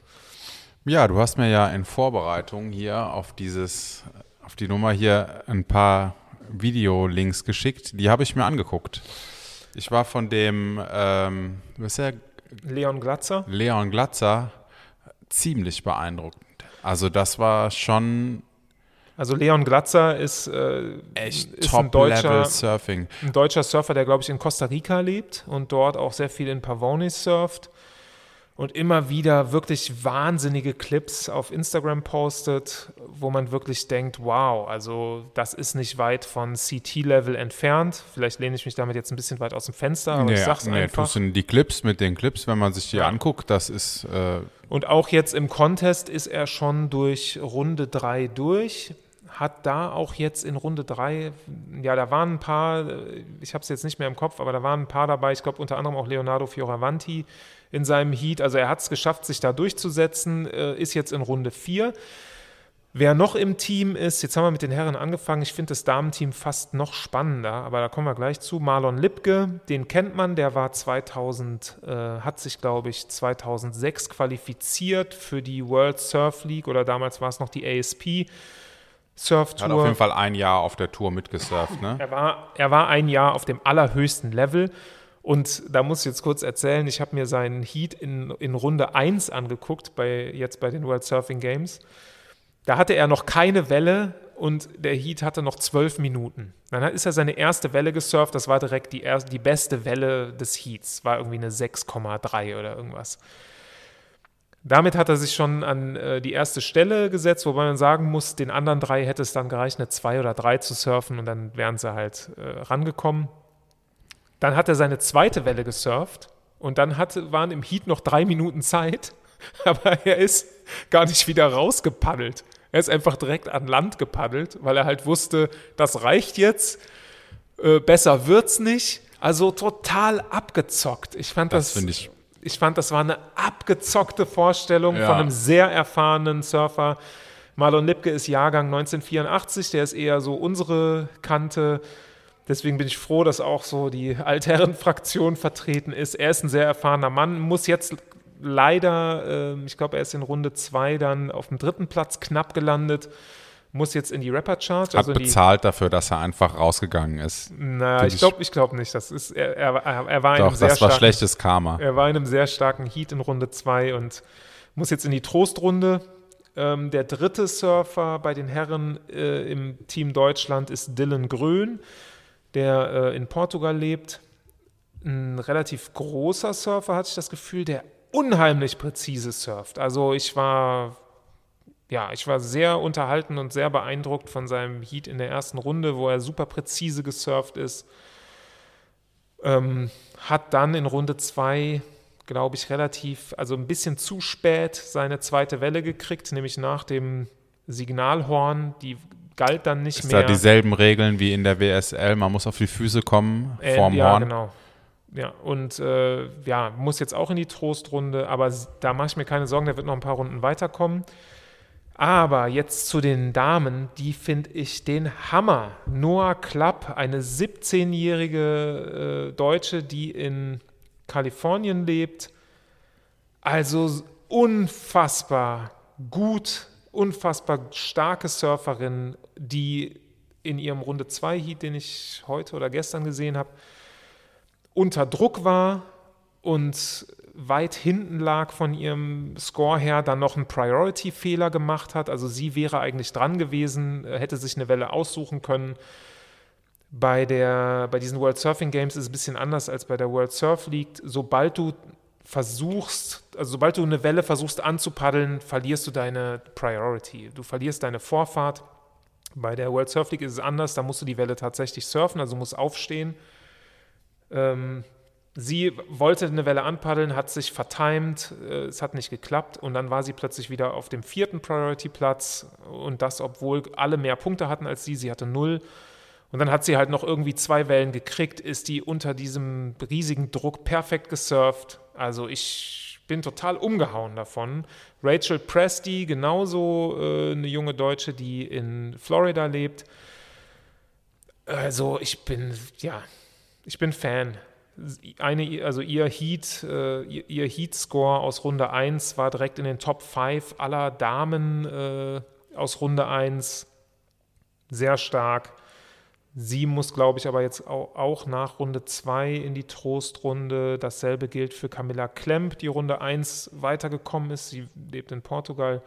Ja, du hast mir ja in Vorbereitung hier auf dieses, auf die Nummer hier ein paar Videolinks geschickt. Die habe ich mir angeguckt. Ich war von dem, ähm, was ist der? Leon Glatzer. Leon Glatzer ziemlich beeindruckend. Also das war schon. Also Leon Glatzer ist äh, echt ist Top ein deutscher, Level Surfing. Ein deutscher Surfer, der glaube ich in Costa Rica lebt und dort auch sehr viel in Pavonis surft. Und immer wieder wirklich wahnsinnige Clips auf Instagram postet, wo man wirklich denkt, wow, also das ist nicht weit von CT-Level entfernt. Vielleicht lehne ich mich damit jetzt ein bisschen weit aus dem Fenster, aber nee, ich sag's nee, einfach. Nee, die Clips mit den Clips, wenn man sich die Ja. anguckt, das ist äh, Und auch jetzt im Contest ist er schon durch Runde 3 durch. Hat da auch jetzt in Runde 3, ja, da waren ein paar, äh, ich habe es jetzt nicht mehr im Kopf, aber da waren ein paar dabei, ich glaube unter anderem auch Leonardo Fioravanti in seinem Heat. Also er hat es geschafft, sich da durchzusetzen, äh, ist jetzt in Runde 4. Wer noch im Team ist, jetzt haben wir mit den Herren angefangen, ich finde das Damenteam fast noch spannender, aber da kommen wir gleich zu. Marlon Lipke, den kennt man, der war 2000, äh, hat sich glaube ich 2006 qualifiziert für die World Surf League oder damals war es noch die ASP Surf hat auf Tour. jeden Fall ein Jahr auf der Tour mitgesurft, ne? Er war, er war ein Jahr auf dem allerhöchsten Level. Und da muss ich jetzt kurz erzählen, ich habe mir seinen Heat in, in Runde 1 angeguckt, bei, jetzt bei den World Surfing Games. Da hatte er noch keine Welle und der Heat hatte noch zwölf Minuten. Dann ist er seine erste Welle gesurft, das war direkt die, erste, die beste Welle des Heats, war irgendwie eine 6,3 oder irgendwas. Damit hat er sich schon an äh, die erste Stelle gesetzt, wobei man sagen muss, den anderen drei hätte es dann gereicht, eine 2 oder 3 zu surfen und dann wären sie halt äh, rangekommen. Dann hat er seine zweite Welle gesurft und dann hatte, waren im Heat noch drei Minuten Zeit, aber er ist gar nicht wieder rausgepaddelt. Er ist einfach direkt an Land gepaddelt, weil er halt wusste, das reicht jetzt, äh, besser wird's nicht. Also total abgezockt. Ich fand Das das, ich- ich fand, das war eine abgezockte Vorstellung Ja. von einem sehr erfahrenen Surfer. Marlon Lipke ist Jahrgang 1984, der ist eher so unsere Kante. Deswegen bin ich froh, dass auch so die Altherrenfraktion vertreten ist. Er ist ein sehr erfahrener Mann, muss jetzt leider, ähm, ich glaube, er ist in Runde 2 dann auf dem dritten Platz knapp gelandet, muss jetzt in die Rapper-Charts. Hat also in die, bezahlt dafür, dass er einfach rausgegangen ist. na, ich glaube ich glaub nicht. Das ist, er, er, er war in Doch, einem sehr das war starken schlechtes Karma. er war in einem sehr starken Heat in Runde 2 und muss jetzt in die Trostrunde. Ähm, der dritte Surfer bei den Herren äh, im Team Deutschland ist Dylan Grön, der äh, in Portugal lebt. Ein relativ großer Surfer, hatte ich das Gefühl, der unheimlich präzise surft. Also ich war, ja, ich war sehr unterhalten und sehr beeindruckt von seinem Heat in der ersten Runde, wo er super präzise gesurft ist. Ähm, hat dann in Runde 2, glaube ich, relativ, also ein bisschen zu spät seine zweite Welle gekriegt, nämlich nach dem Signalhorn. Die galt dann nicht Ist mehr. da dieselben Regeln wie in der WSL? Man muss auf die Füße kommen Äh, vorm ja, Horn. genau. Ja, und äh, ja, muss jetzt auch in die Trostrunde, aber da mache ich mir keine Sorgen, der wird noch ein paar Runden weiterkommen. Aber jetzt zu den Damen, die finde ich den Hammer. Noah Klapp, eine 17-jährige äh, Deutsche, die in Kalifornien lebt. Also unfassbar gut, unfassbar starke Surferin, die in ihrem Runde 2 Heat, den ich heute oder gestern gesehen habe, unter Druck war und weit hinten lag von ihrem Score her, dann noch einen Priority-Fehler gemacht hat. Also sie wäre eigentlich dran gewesen, äh, hätte sich eine Welle aussuchen können. Bei, der, bei diesen World Surfing Games ist es ein bisschen anders als bei der World Surf League. Sobald du versuchst, also sobald du eine Welle versuchst anzupaddeln, verlierst du deine Priority. Du verlierst deine Vorfahrt. Bei der World Surf League ist es anders, da musst du die Welle tatsächlich surfen, also musst aufstehen. Ähm, sie wollte eine Welle anpaddeln, hat sich vertimt, äh, es hat nicht geklappt und dann war sie plötzlich wieder auf dem vierten Priority-Platz und das, obwohl alle mehr Punkte hatten als sie, sie hatte null. Und dann hat sie halt noch irgendwie zwei Wellen gekriegt, ist die unter diesem riesigen Druck perfekt gesurft. Also ich bin total umgehauen davon. Rachel Presti, genauso äh, eine junge Deutsche, die in Florida lebt. Also ich bin, ja, ich bin Fan. Eine, also ihr Heat, äh, ihr, ihr Heat-Score aus Runde 1 war direkt in den Top 5 aller Damen äh, aus Runde 1. Sehr stark. Sie muss, glaube ich, aber jetzt auch, nach Runde 2 in die Trostrunde. Dasselbe gilt für Camilla Klemp, die Runde 1 weitergekommen ist. Sie lebt in Portugal,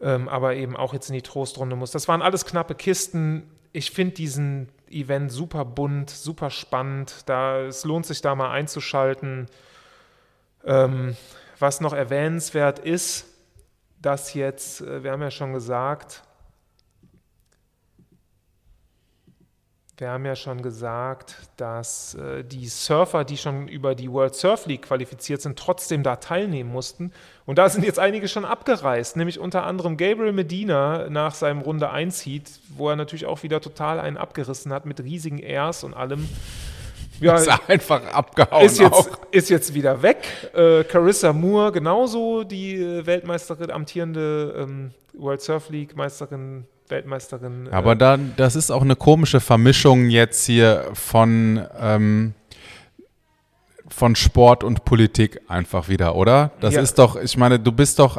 ähm, aber eben auch jetzt in die Trostrunde muss. Das waren alles knappe Kisten. Ich finde diesen Event super bunt, super spannend. Da, es lohnt sich da mal einzuschalten. Ähm, was noch erwähnenswert ist, dass jetzt, äh, wir haben ja schon gesagt, Wir haben ja schon gesagt, dass äh, die Surfer, die schon über die World Surf League qualifiziert sind, trotzdem da teilnehmen mussten. Und da sind jetzt einige schon abgereist, nämlich unter anderem Gabriel Medina nach seinem Runde 1 Heat, wo er natürlich auch wieder total einen abgerissen hat mit riesigen Airs und allem. Ja, ist einfach abgehauen. Ist jetzt, ist jetzt wieder weg. Äh, Carissa Moore genauso, die äh, Weltmeisterin, amtierende ähm, World Surf League Meisterin Weltmeisterin. Äh, Aber dann, das ist auch eine komische Vermischung jetzt hier von, ähm, von Sport und Politik einfach wieder, oder? Das ja. ist doch, ich meine, du bist doch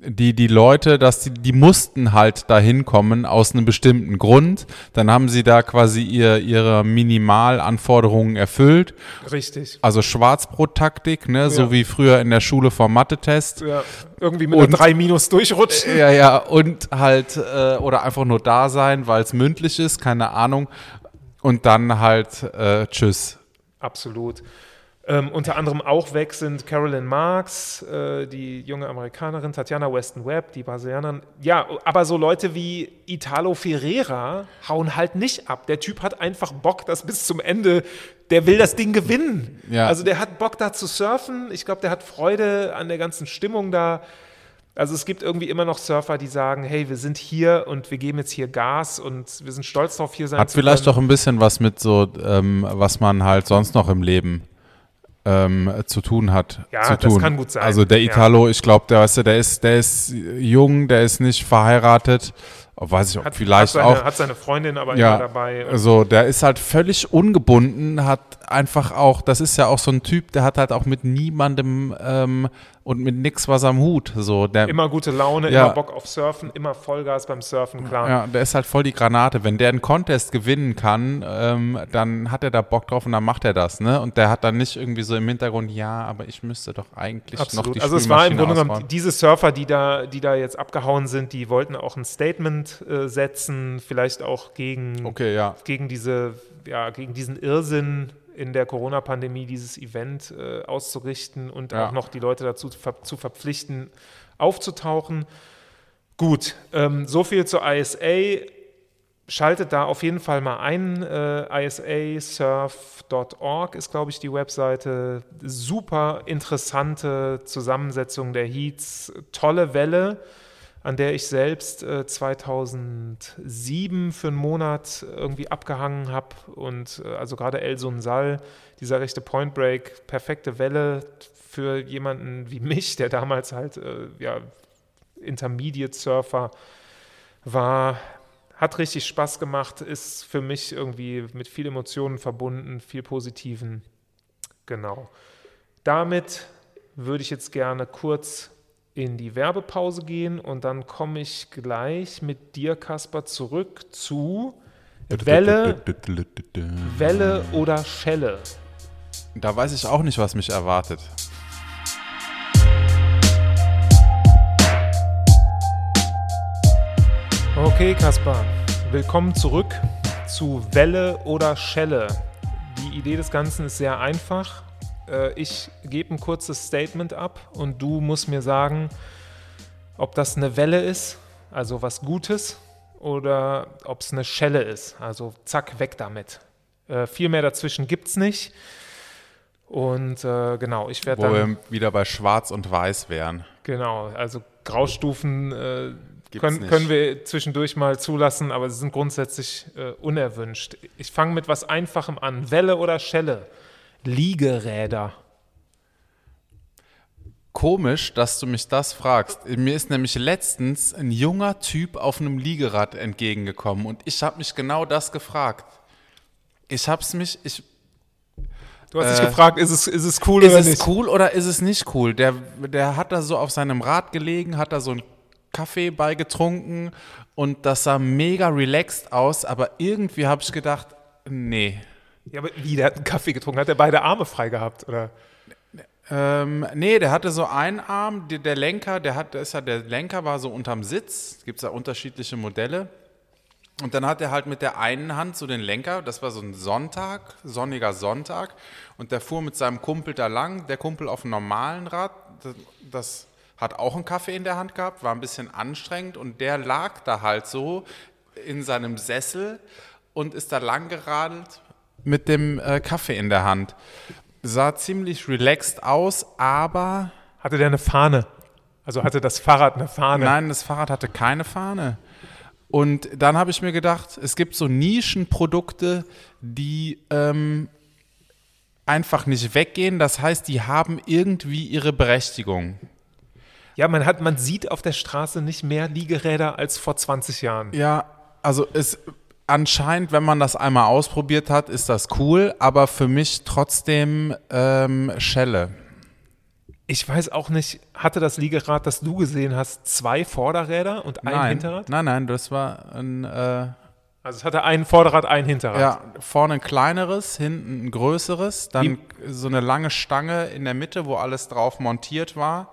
die, die Leute, dass die, die mussten halt da hinkommen aus einem bestimmten Grund. Dann haben sie da quasi ihr, ihre Minimalanforderungen erfüllt. Richtig. Also Schwarzbrot-Taktik, ne? Ja. so wie früher in der Schule vom Mathe-Test. Ja, irgendwie mit und, 3 minus durchrutschen. Ja, ja, und halt, äh, oder einfach nur da sein, weil es mündlich ist, keine Ahnung. Und dann halt, äh, tschüss. Absolut. Ähm, unter anderem auch weg sind Carolyn Marks, äh, die junge Amerikanerin, Tatjana Weston Webb, die Brasilianerin. Ja, aber so Leute wie Italo Ferreira hauen halt nicht ab. Der Typ hat einfach Bock, das bis zum Ende, der will das Ding gewinnen. Ja. Also der hat Bock da zu surfen. Ich glaube, der hat Freude an der ganzen Stimmung da. Also es gibt irgendwie immer noch Surfer, die sagen, hey, wir sind hier und wir geben jetzt hier Gas und wir sind stolz darauf, hier sein Hat zu vielleicht doch ein bisschen was mit so, ähm, was man halt sonst noch im Leben ähm, zu tun hat. Ja, zu das kann gut sein. Also der Italo, ja. ich glaube, der, weißt du, der ist, der ist jung, der ist nicht verheiratet. Weiß ich, ob hat, vielleicht hat seine, auch. Hat seine Freundin aber ja, immer dabei. Also der ist halt völlig ungebunden, hat einfach auch, das ist ja auch so ein Typ, der hat halt auch mit niemandem ähm, und mit nix was am Hut. So, der, immer gute Laune, ja, immer Bock auf Surfen, immer Vollgas beim Surfen, klar. Ja, der ist halt voll die Granate. Wenn der einen Contest gewinnen kann, ähm, dann hat er da Bock drauf und dann macht er das, ne? Und der hat dann nicht irgendwie so im Hintergrund, ja, aber ich müsste doch eigentlich Absolut. noch die Also es war im Grunde genommen, diese Surfer, die da, die da jetzt abgehauen sind, die wollten auch ein Statement äh, setzen, vielleicht auch gegen, okay, ja. gegen diese, ja, gegen diesen Irrsinn in der Corona-Pandemie dieses Event äh, auszurichten und ja. auch noch die Leute dazu ver zu verpflichten, aufzutauchen. Gut, ähm, so viel zur ISA. Schaltet da auf jeden Fall mal ein. Äh, isasurf.org ist, glaube ich, die Webseite. Super interessante Zusammensetzung der Heats. Tolle Welle an der ich selbst äh, 2007 für einen Monat irgendwie abgehangen habe. Und äh, also gerade El Sunsal, dieser rechte Point Break, perfekte Welle für jemanden wie mich, der damals halt äh, ja, Intermediate Surfer war. Hat richtig Spaß gemacht, ist für mich irgendwie mit viel Emotionen verbunden, viel Positiven. Genau. Damit würde ich jetzt gerne kurz in die Werbepause gehen und dann komme ich gleich mit dir, Kasper, zurück zu Welle, Welle oder Schelle. Da weiß ich auch nicht, was mich erwartet. Okay, Kaspar, willkommen zurück zu Welle oder Schelle. Die Idee des Ganzen ist sehr einfach ich gebe ein kurzes Statement ab und du musst mir sagen, ob das eine Welle ist, also was Gutes, oder ob es eine Schelle ist. Also zack, weg damit. Äh, viel mehr dazwischen gibt es nicht. Und äh, genau, ich werde dann. Wo wir wieder bei Schwarz und Weiß wären. Genau, also Graustufen äh, können, können, wir zwischendurch mal zulassen, aber sie sind grundsätzlich äh, unerwünscht. Ich fange mit was Einfachem an. Welle oder Schelle? Liegeräder. Komisch, dass du mich das fragst. Mir ist nämlich letztens ein junger Typ auf einem Liegerad entgegengekommen und ich habe mich genau das gefragt. Ich habe es mich, ich, Du hast dich äh, gefragt, ist es, ist es cool ist oder nicht? Ist es cool oder ist es nicht cool? Der, der hat da so auf seinem Rad gelegen, hat da so einen Kaffee beigetrunken und das sah mega relaxed aus, aber irgendwie habe ich gedacht, nee, ja, aber wie, der hat einen Kaffee getrunken, hat er beide Arme frei gehabt, oder? Ähm, nee, der hatte so einen Arm, der, der Lenker, der hat, ist ja, der Lenker war so unterm Sitz, gibt es da unterschiedliche Modelle. Und dann hat er halt mit der einen Hand so den Lenker, das war so ein Sonntag, sonniger Sonntag, und der fuhr mit seinem Kumpel da lang, der Kumpel auf einem normalen Rad, das, das hat auch einen Kaffee in der Hand gehabt, war ein bisschen anstrengend. Und der lag da halt so in seinem Sessel und ist da lang geradelt mit dem äh, Kaffee in der Hand. Sah ziemlich relaxed aus, aber Hatte der eine Fahne? Also hatte das Fahrrad eine Fahne? Nein, das Fahrrad hatte keine Fahne. Und dann habe ich mir gedacht, es gibt so Nischenprodukte, die ähm, einfach nicht weggehen. Das heißt, die haben irgendwie ihre Berechtigung. Ja, man, hat, man sieht auf der Straße nicht mehr Liegeräder als vor 20 Jahren. Ja, also es anscheinend, wenn man das einmal ausprobiert hat, ist das cool, aber für mich trotzdem ähm, Schelle. Ich weiß auch nicht, hatte das Liegerad, das du gesehen hast, zwei Vorderräder und ein nein, Hinterrad? nein, nein, das war ein äh, Also es hatte ein Vorderrad, ein Hinterrad. Ja, vorne ein kleineres, hinten ein größeres, dann so eine lange Stange in der Mitte, wo alles drauf montiert war.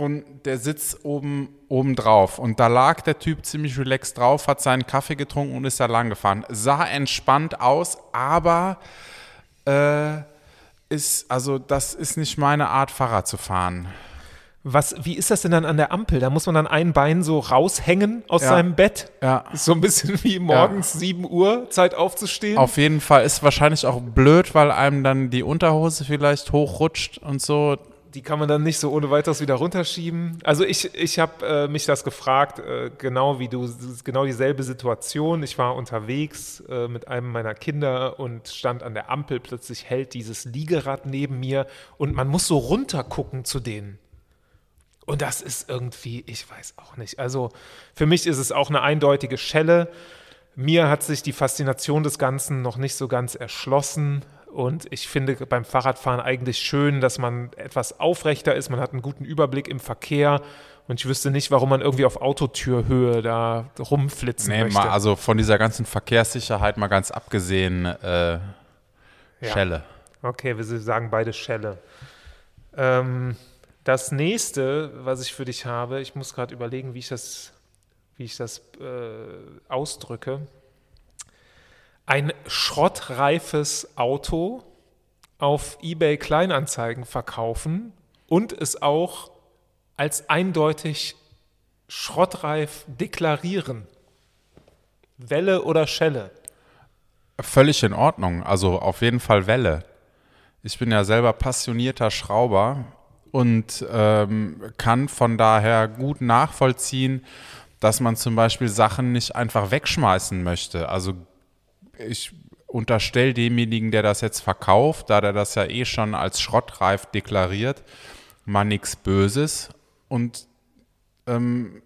Und der Sitz oben, oben drauf. Und da lag der Typ ziemlich relaxed drauf, hat seinen Kaffee getrunken und ist da lang gefahren. Sah entspannt aus, aber äh, ist, also das ist nicht meine Art, Fahrrad zu fahren. Was, wie ist das denn dann an der Ampel? Da muss man dann ein Bein so raushängen aus Ja. seinem Bett. Ja. Ist so ein bisschen wie morgens 7 Uhr, Zeit aufzustehen. Auf jeden Fall ist wahrscheinlich auch blöd, weil einem dann die Unterhose vielleicht hochrutscht und so. Die kann man dann nicht so ohne weiteres wieder runterschieben. Also ich, ich habe äh, mich das gefragt, äh, genau wie du, genau dieselbe Situation. Ich war unterwegs äh, mit einem meiner Kinder und stand an der Ampel. Plötzlich hält dieses Liegerad neben mir und man muss so runtergucken zu denen. Und das ist irgendwie, ich weiß auch nicht. Also für mich ist es auch eine eindeutige Schelle. Mir hat sich die Faszination des Ganzen noch nicht so ganz erschlossen. Und ich finde beim Fahrradfahren eigentlich schön, dass man etwas aufrechter ist. Man hat einen guten Überblick im Verkehr. Und ich wüsste nicht, warum man irgendwie auf Autotürhöhe da rumflitzen Nee, möchte. mal, also von dieser ganzen Verkehrssicherheit mal ganz abgesehen, äh, Ja. Schelle. Okay, wir sagen beide Schelle. Ähm, das nächste, was ich für dich habe, ich muss gerade überlegen, wie ich das, wie ich das äh, ausdrücke. Ein schrottreifes Auto auf eBay Kleinanzeigen verkaufen und es auch als eindeutig schrottreif deklarieren. Welle oder Schelle? Völlig in Ordnung. Also auf jeden Fall Welle. Ich bin ja selber passionierter Schrauber und ähm, kann von daher gut nachvollziehen, dass man zum Beispiel Sachen nicht einfach wegschmeißen möchte. Also ich unterstelle demjenigen, der das jetzt verkauft, da der das ja eh schon als schrottreif deklariert, mal nichts Böses und ähm,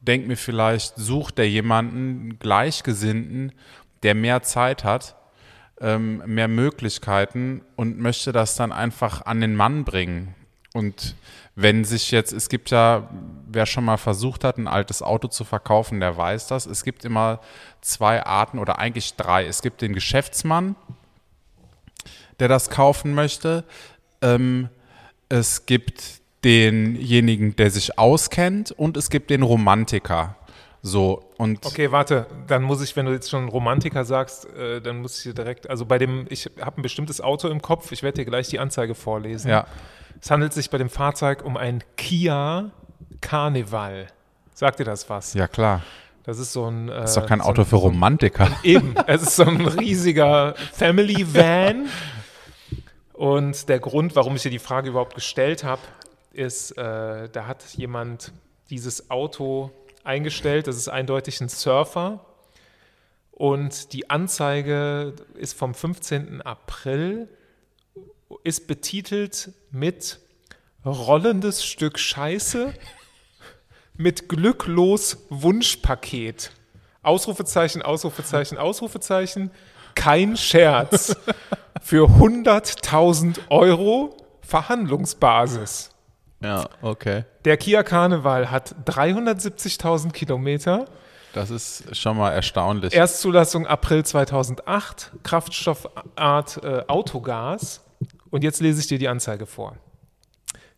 denk mir vielleicht, sucht er jemanden Gleichgesinnten, der mehr Zeit hat, ähm, mehr Möglichkeiten und möchte das dann einfach an den Mann bringen. Und wenn sich jetzt, es gibt ja, wer schon mal versucht hat, ein altes Auto zu verkaufen, der weiß das. Es gibt immer zwei Arten oder eigentlich drei. Es gibt den Geschäftsmann, der das kaufen möchte. Ähm, es gibt denjenigen, der sich auskennt und es gibt den Romantiker. So, und Okay, warte, dann muss ich, wenn du jetzt schon Romantiker sagst, äh, dann muss ich dir direkt, also bei dem, ich habe ein bestimmtes Auto im Kopf, ich werde dir gleich die Anzeige vorlesen. ja, Es handelt sich bei dem Fahrzeug um ein Kia Carnival. Sagt dir das was? ja klar. Das ist so ein. Äh, Ist doch kein so Auto ein, für Romantiker. Eben, es ist so ein riesiger Family Van. Und der Grund, warum ich dir die Frage überhaupt gestellt habe, ist, äh, da hat jemand dieses Auto eingestellt. Das ist eindeutig ein Surfer. Und die Anzeige ist vom 15. April, ist betitelt mit rollendes Stück Scheiße mit glücklos Wunschpaket. Ausrufezeichen, Ausrufezeichen, Ausrufezeichen. Kein Scherz. Für 100.000 Euro Verhandlungsbasis. Ja, okay. Der Kia Carnival hat 370.000 Kilometer. Das ist schon mal erstaunlich. Erstzulassung April 2008. Kraftstoffart äh, Autogas. Und jetzt lese ich dir die Anzeige vor.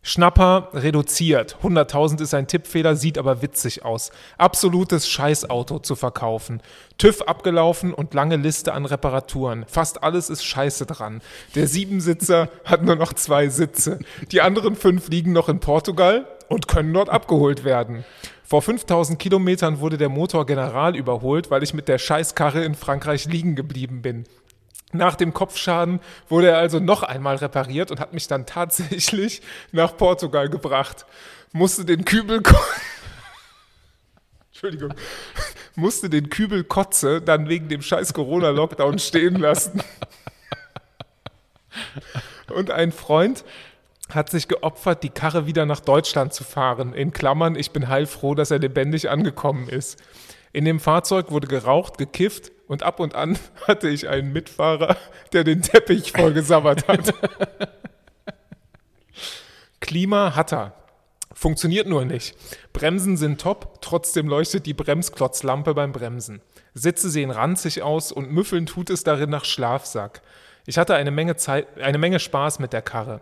Schnapper reduziert. 100.000 ist ein Tippfehler, sieht aber witzig aus. Absolutes Scheißauto zu verkaufen. TÜV abgelaufen und lange Liste an Reparaturen. Fast alles ist Scheiße dran. Der Siebensitzer hat nur noch zwei Sitze. Die anderen fünf liegen noch in Portugal und können dort abgeholt werden. Vor 5000 Kilometern wurde der Motor general überholt, weil ich mit der Scheißkarre in Frankreich liegen geblieben bin. Nach dem Kopfschaden wurde er also noch einmal repariert und hat mich dann tatsächlich nach Portugal gebracht. Musste den Kübel Entschuldigung, musste den Kübel Kotze dann wegen dem scheiß Corona-Lockdown stehen lassen. Und ein Freund hat sich geopfert, die Karre wieder nach Deutschland zu fahren. In Klammern, ich bin heilfroh, dass er lebendig angekommen ist. In dem Fahrzeug wurde geraucht, gekifft und ab und an hatte ich einen Mitfahrer, der den Teppich vollgesabbert hat. Klima hat er. Funktioniert nur nicht. Bremsen sind top, trotzdem leuchtet die Bremsklotzlampe beim Bremsen. Sitze sehen ranzig aus und müffeln tut es darin nach Schlafsack. Ich hatte eine Menge, Zeit, eine Menge Spaß mit der Karre.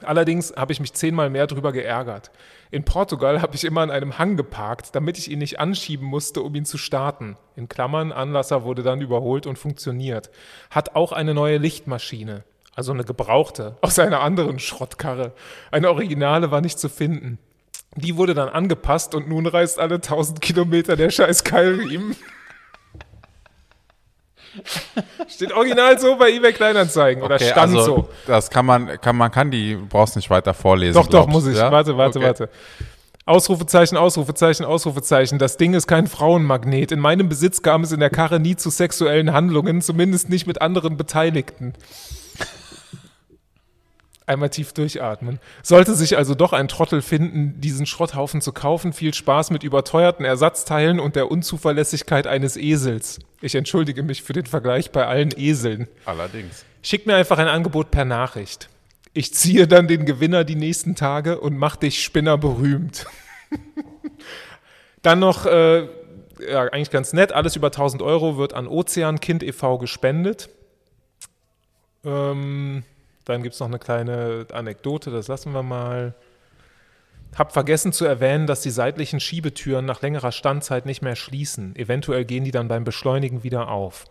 Allerdings habe ich mich zehnmal mehr darüber geärgert. In Portugal habe ich immer an einem Hang geparkt, damit ich ihn nicht anschieben musste, um ihn zu starten. In Klammern, Anlasser wurde dann überholt und funktioniert. Hat auch eine neue Lichtmaschine. Also eine gebrauchte, aus einer anderen Schrottkarre. Eine originale war nicht zu finden. Die wurde dann angepasst und nun reißt alle 1000 Kilometer der scheiß Keilriemen. Steht original so bei eBay Kleinanzeigen oder stand also, so. Das kann man, kann man kann die, brauchst nicht weiter vorlesen. Doch, doch, muss ich. Ja? Warte, warte, okay. warte. Ausrufezeichen, Ausrufezeichen, Ausrufezeichen. Das Ding ist kein Frauenmagnet. In meinem Besitz kam es in der Karre nie zu sexuellen Handlungen, zumindest nicht mit anderen Beteiligten. Einmal tief durchatmen. Sollte sich also doch ein Trottel finden, diesen Schrotthaufen zu kaufen, viel Spaß mit überteuerten Ersatzteilen und der Unzuverlässigkeit eines Esels. Ich entschuldige mich für den Vergleich bei allen Eseln. Allerdings. Schick mir einfach ein Angebot per Nachricht. Ich ziehe dann den Gewinner die nächsten Tage und mach dich Spinner berühmt. dann noch, äh, ja, eigentlich ganz nett, alles über 1000 Euro wird an Ozeankind e.V. gespendet. Ähm, dann gibt es noch eine kleine Anekdote, das lassen wir mal. Hab vergessen zu erwähnen, dass die seitlichen Schiebetüren nach längerer Standzeit nicht mehr schließen. Eventuell gehen die dann beim Beschleunigen wieder auf.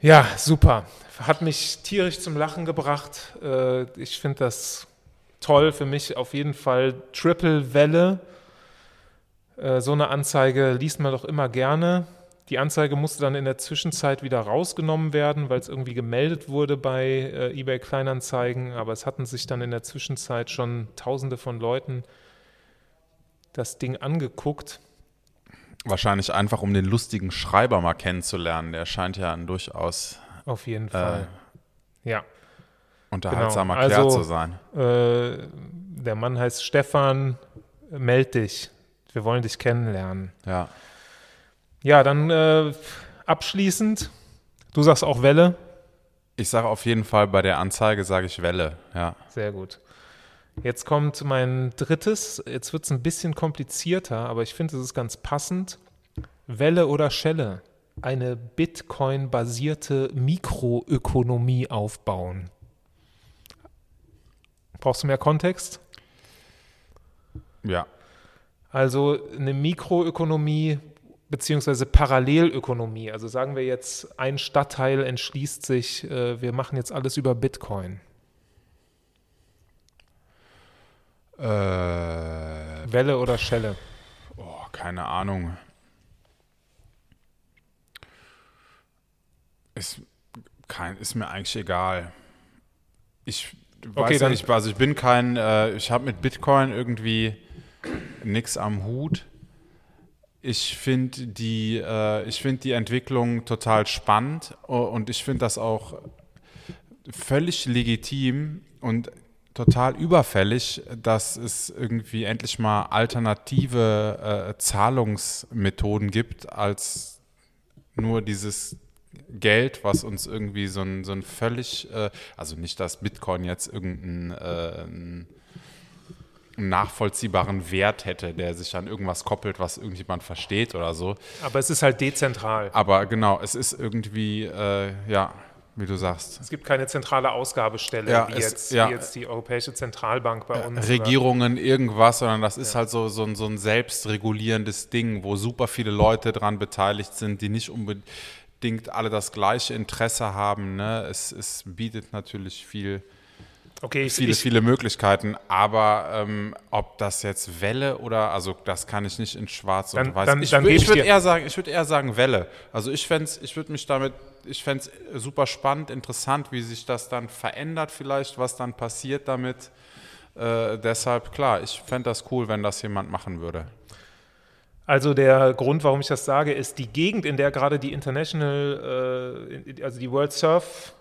Ja, super. Hat mich tierisch zum Lachen gebracht. Äh, ich finde das toll. Für mich auf jeden Fall Triple Welle. Äh, so eine Anzeige liest man doch immer gerne. Die Anzeige musste dann in der Zwischenzeit wieder rausgenommen werden, weil es irgendwie gemeldet wurde bei äh, eBay Kleinanzeigen. Aber es hatten sich dann in der Zwischenzeit schon Tausende von Leuten das Ding angeguckt. Wahrscheinlich einfach, um den lustigen Schreiber mal kennenzulernen. Der scheint ja ein durchaus. Auf jeden Fall. Äh, ja. Unterhaltsamer genau. Kerl also, zu sein. Äh, der Mann heißt Stefan. Meld dich. Wir wollen dich kennenlernen. Ja. Ja, dann äh, abschließend, du sagst auch Welle. Ich sage auf jeden Fall bei der Anzeige sage ich Welle, ja. Sehr gut. Jetzt kommt mein drittes. Jetzt wird es ein bisschen komplizierter, aber ich finde, es ist ganz passend. Welle oder Schelle? Eine Bitcoin-basierte Mikroökonomie aufbauen. Brauchst du mehr Kontext? Ja. Also eine Mikroökonomie beziehungsweise Parallelökonomie. Also sagen wir jetzt, ein Stadtteil entschließt sich, äh, wir machen jetzt alles über Bitcoin. Äh, Welle oder Schelle? Oh, keine Ahnung. Ist, kein, ist mir eigentlich egal. Ich weiß okay, ja nicht, also ich bin kein, äh, ich habe mit Bitcoin irgendwie nichts am Hut. Ich finde die, äh, find die Entwicklung total spannend und ich finde das auch völlig legitim und total überfällig, dass es irgendwie endlich mal alternative äh, Zahlungsmethoden gibt als nur dieses Geld, was uns irgendwie so ein, so ein völlig, äh, also nicht, dass Bitcoin jetzt irgendein äh, einen nachvollziehbaren Wert hätte, der sich an irgendwas koppelt, was irgendjemand versteht oder so. Aber es ist halt dezentral. Aber genau, es ist irgendwie, äh, ja, wie du sagst. Es gibt keine zentrale Ausgabestelle, Ja, wie, es- jetzt, ja. wie jetzt die Europäische Zentralbank bei uns. oder- Regierungen, irgendwas, sondern das ist halt so, so, ein, so ein selbstregulierendes Ding, wo super viele Leute dran beteiligt sind, die nicht unbedingt alle das gleiche Interesse haben. Ne? Es, es bietet natürlich viel, Okay, ich, viele, ich, viele Möglichkeiten, aber ähm, ob das jetzt Welle oder, also das kann ich nicht in Schwarz Dann- und Weiß. dann- ich dann ich ich würde eher sagen, ich würde eher sagen Welle. Also ich fände ich würde mich damit, ich fände es super spannend, interessant, wie sich das dann verändert vielleicht, was dann passiert damit. Äh, deshalb, klar, ich fände das cool, wenn das jemand machen würde. Also der Grund, warum ich das sage, ist die Gegend, in der gerade die International, äh, also die World Surf,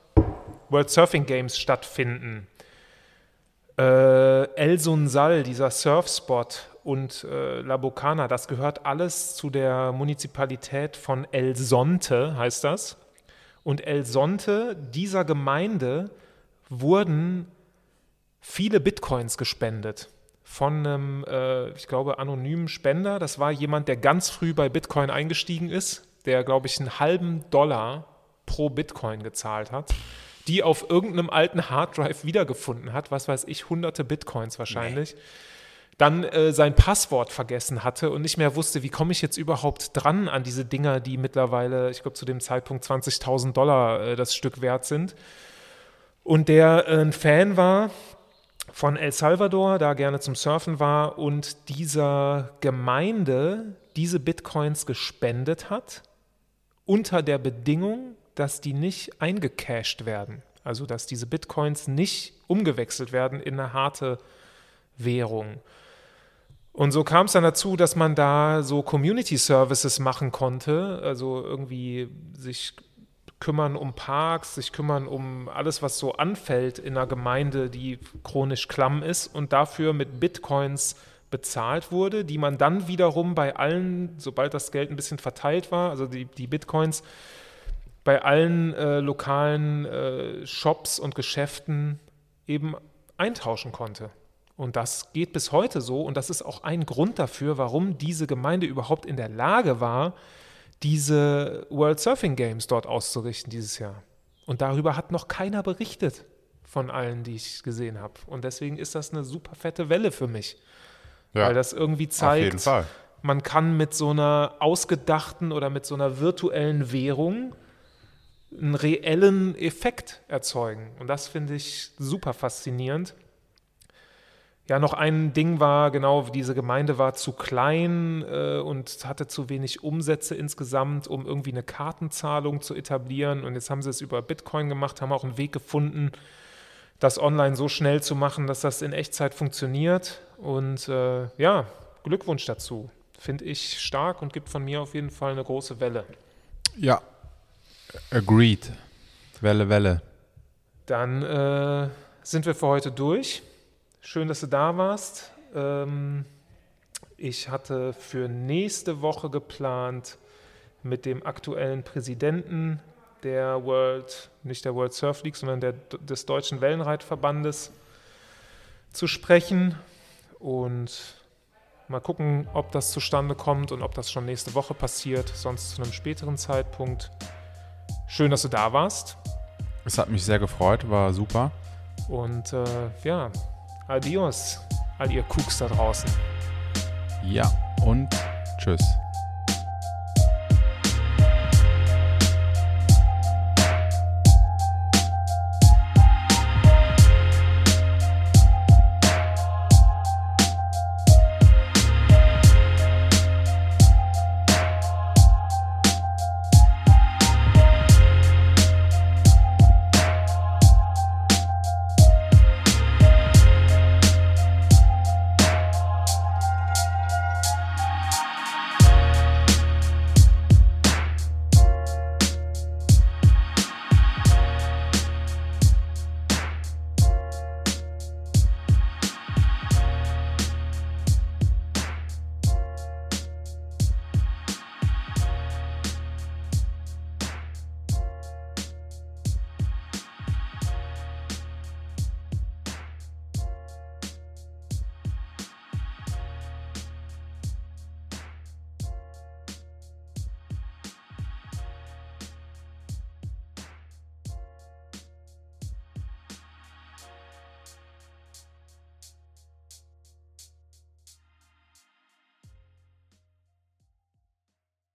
World Surfing Games stattfinden. Äh, El Sunsal, dieser Surfspot und äh, La Bocana, das gehört alles zu der Municipalität von El Sonte, heißt das. Und El Sonte, dieser Gemeinde, wurden viele Bitcoins gespendet von einem, äh, ich glaube, anonymen Spender. Das war jemand, der ganz früh bei Bitcoin eingestiegen ist, der, glaube ich, einen halben Dollar pro Bitcoin gezahlt hat, die auf irgendeinem alten Harddrive wiedergefunden hat, was weiß ich, hunderte Bitcoins wahrscheinlich. Dann äh, sein Passwort vergessen hatte und nicht mehr wusste, wie komme ich jetzt überhaupt dran an diese Dinger, die mittlerweile, ich glaube, zu dem Zeitpunkt 20.000 Dollar äh, das Stück wert sind. Und der äh, ein Fan war von El Salvador, da gerne zum Surfen war und dieser Gemeinde diese Bitcoins gespendet hat, unter der Bedingung, dass die nicht eingecashed werden. Also dass diese Bitcoins nicht umgewechselt werden in eine harte Währung. Und so kam es dann dazu, dass man da so Community Services machen konnte, also irgendwie sich kümmern um Parks, sich kümmern um alles, was so anfällt in einer Gemeinde, die chronisch klamm ist und dafür mit Bitcoins bezahlt wurde, die man dann wiederum bei allen, sobald das Geld ein bisschen verteilt war, also die, die Bitcoins, bei allen äh, lokalen äh, Shops und Geschäften eben eintauschen konnte. Und das geht bis heute so und das ist auch ein Grund dafür, warum diese Gemeinde überhaupt in der Lage war, diese World Surfing Games dort auszurichten dieses Jahr. Und darüber hat noch keiner berichtet von allen, die ich gesehen habe. Und deswegen ist das eine super fette Welle für mich, Ja, weil das irgendwie zeigt, man kann mit so einer ausgedachten oder mit so einer virtuellen Währung einen reellen Effekt erzeugen. Und das finde ich super faszinierend. Ja, noch ein Ding war, genau, diese Gemeinde war zu klein äh, und hatte zu wenig Umsätze insgesamt, um irgendwie eine Kartenzahlung zu etablieren. Und jetzt haben sie es über Bitcoin gemacht, haben auch einen Weg gefunden, das online so schnell zu machen, dass das in Echtzeit funktioniert. Und äh, ja, Glückwunsch dazu. Finde ich stark und gibt von mir auf jeden Fall eine große Welle. Ja. Agreed. Welle, Welle. Dann äh, sind wir für heute durch. Schön, dass du da warst. Ähm, ich hatte für nächste Woche geplant, mit dem aktuellen Präsidenten der World, nicht der World Surf League, sondern der, des Deutschen Wellenreitverbandes zu sprechen und mal gucken, ob das zustande kommt und ob das schon nächste Woche passiert, sonst zu einem späteren Zeitpunkt. Schön, dass du da warst. Es hat mich sehr gefreut, war super. Und äh, ja, adios, all ihr Cooks da draußen. Ja, und tschüss.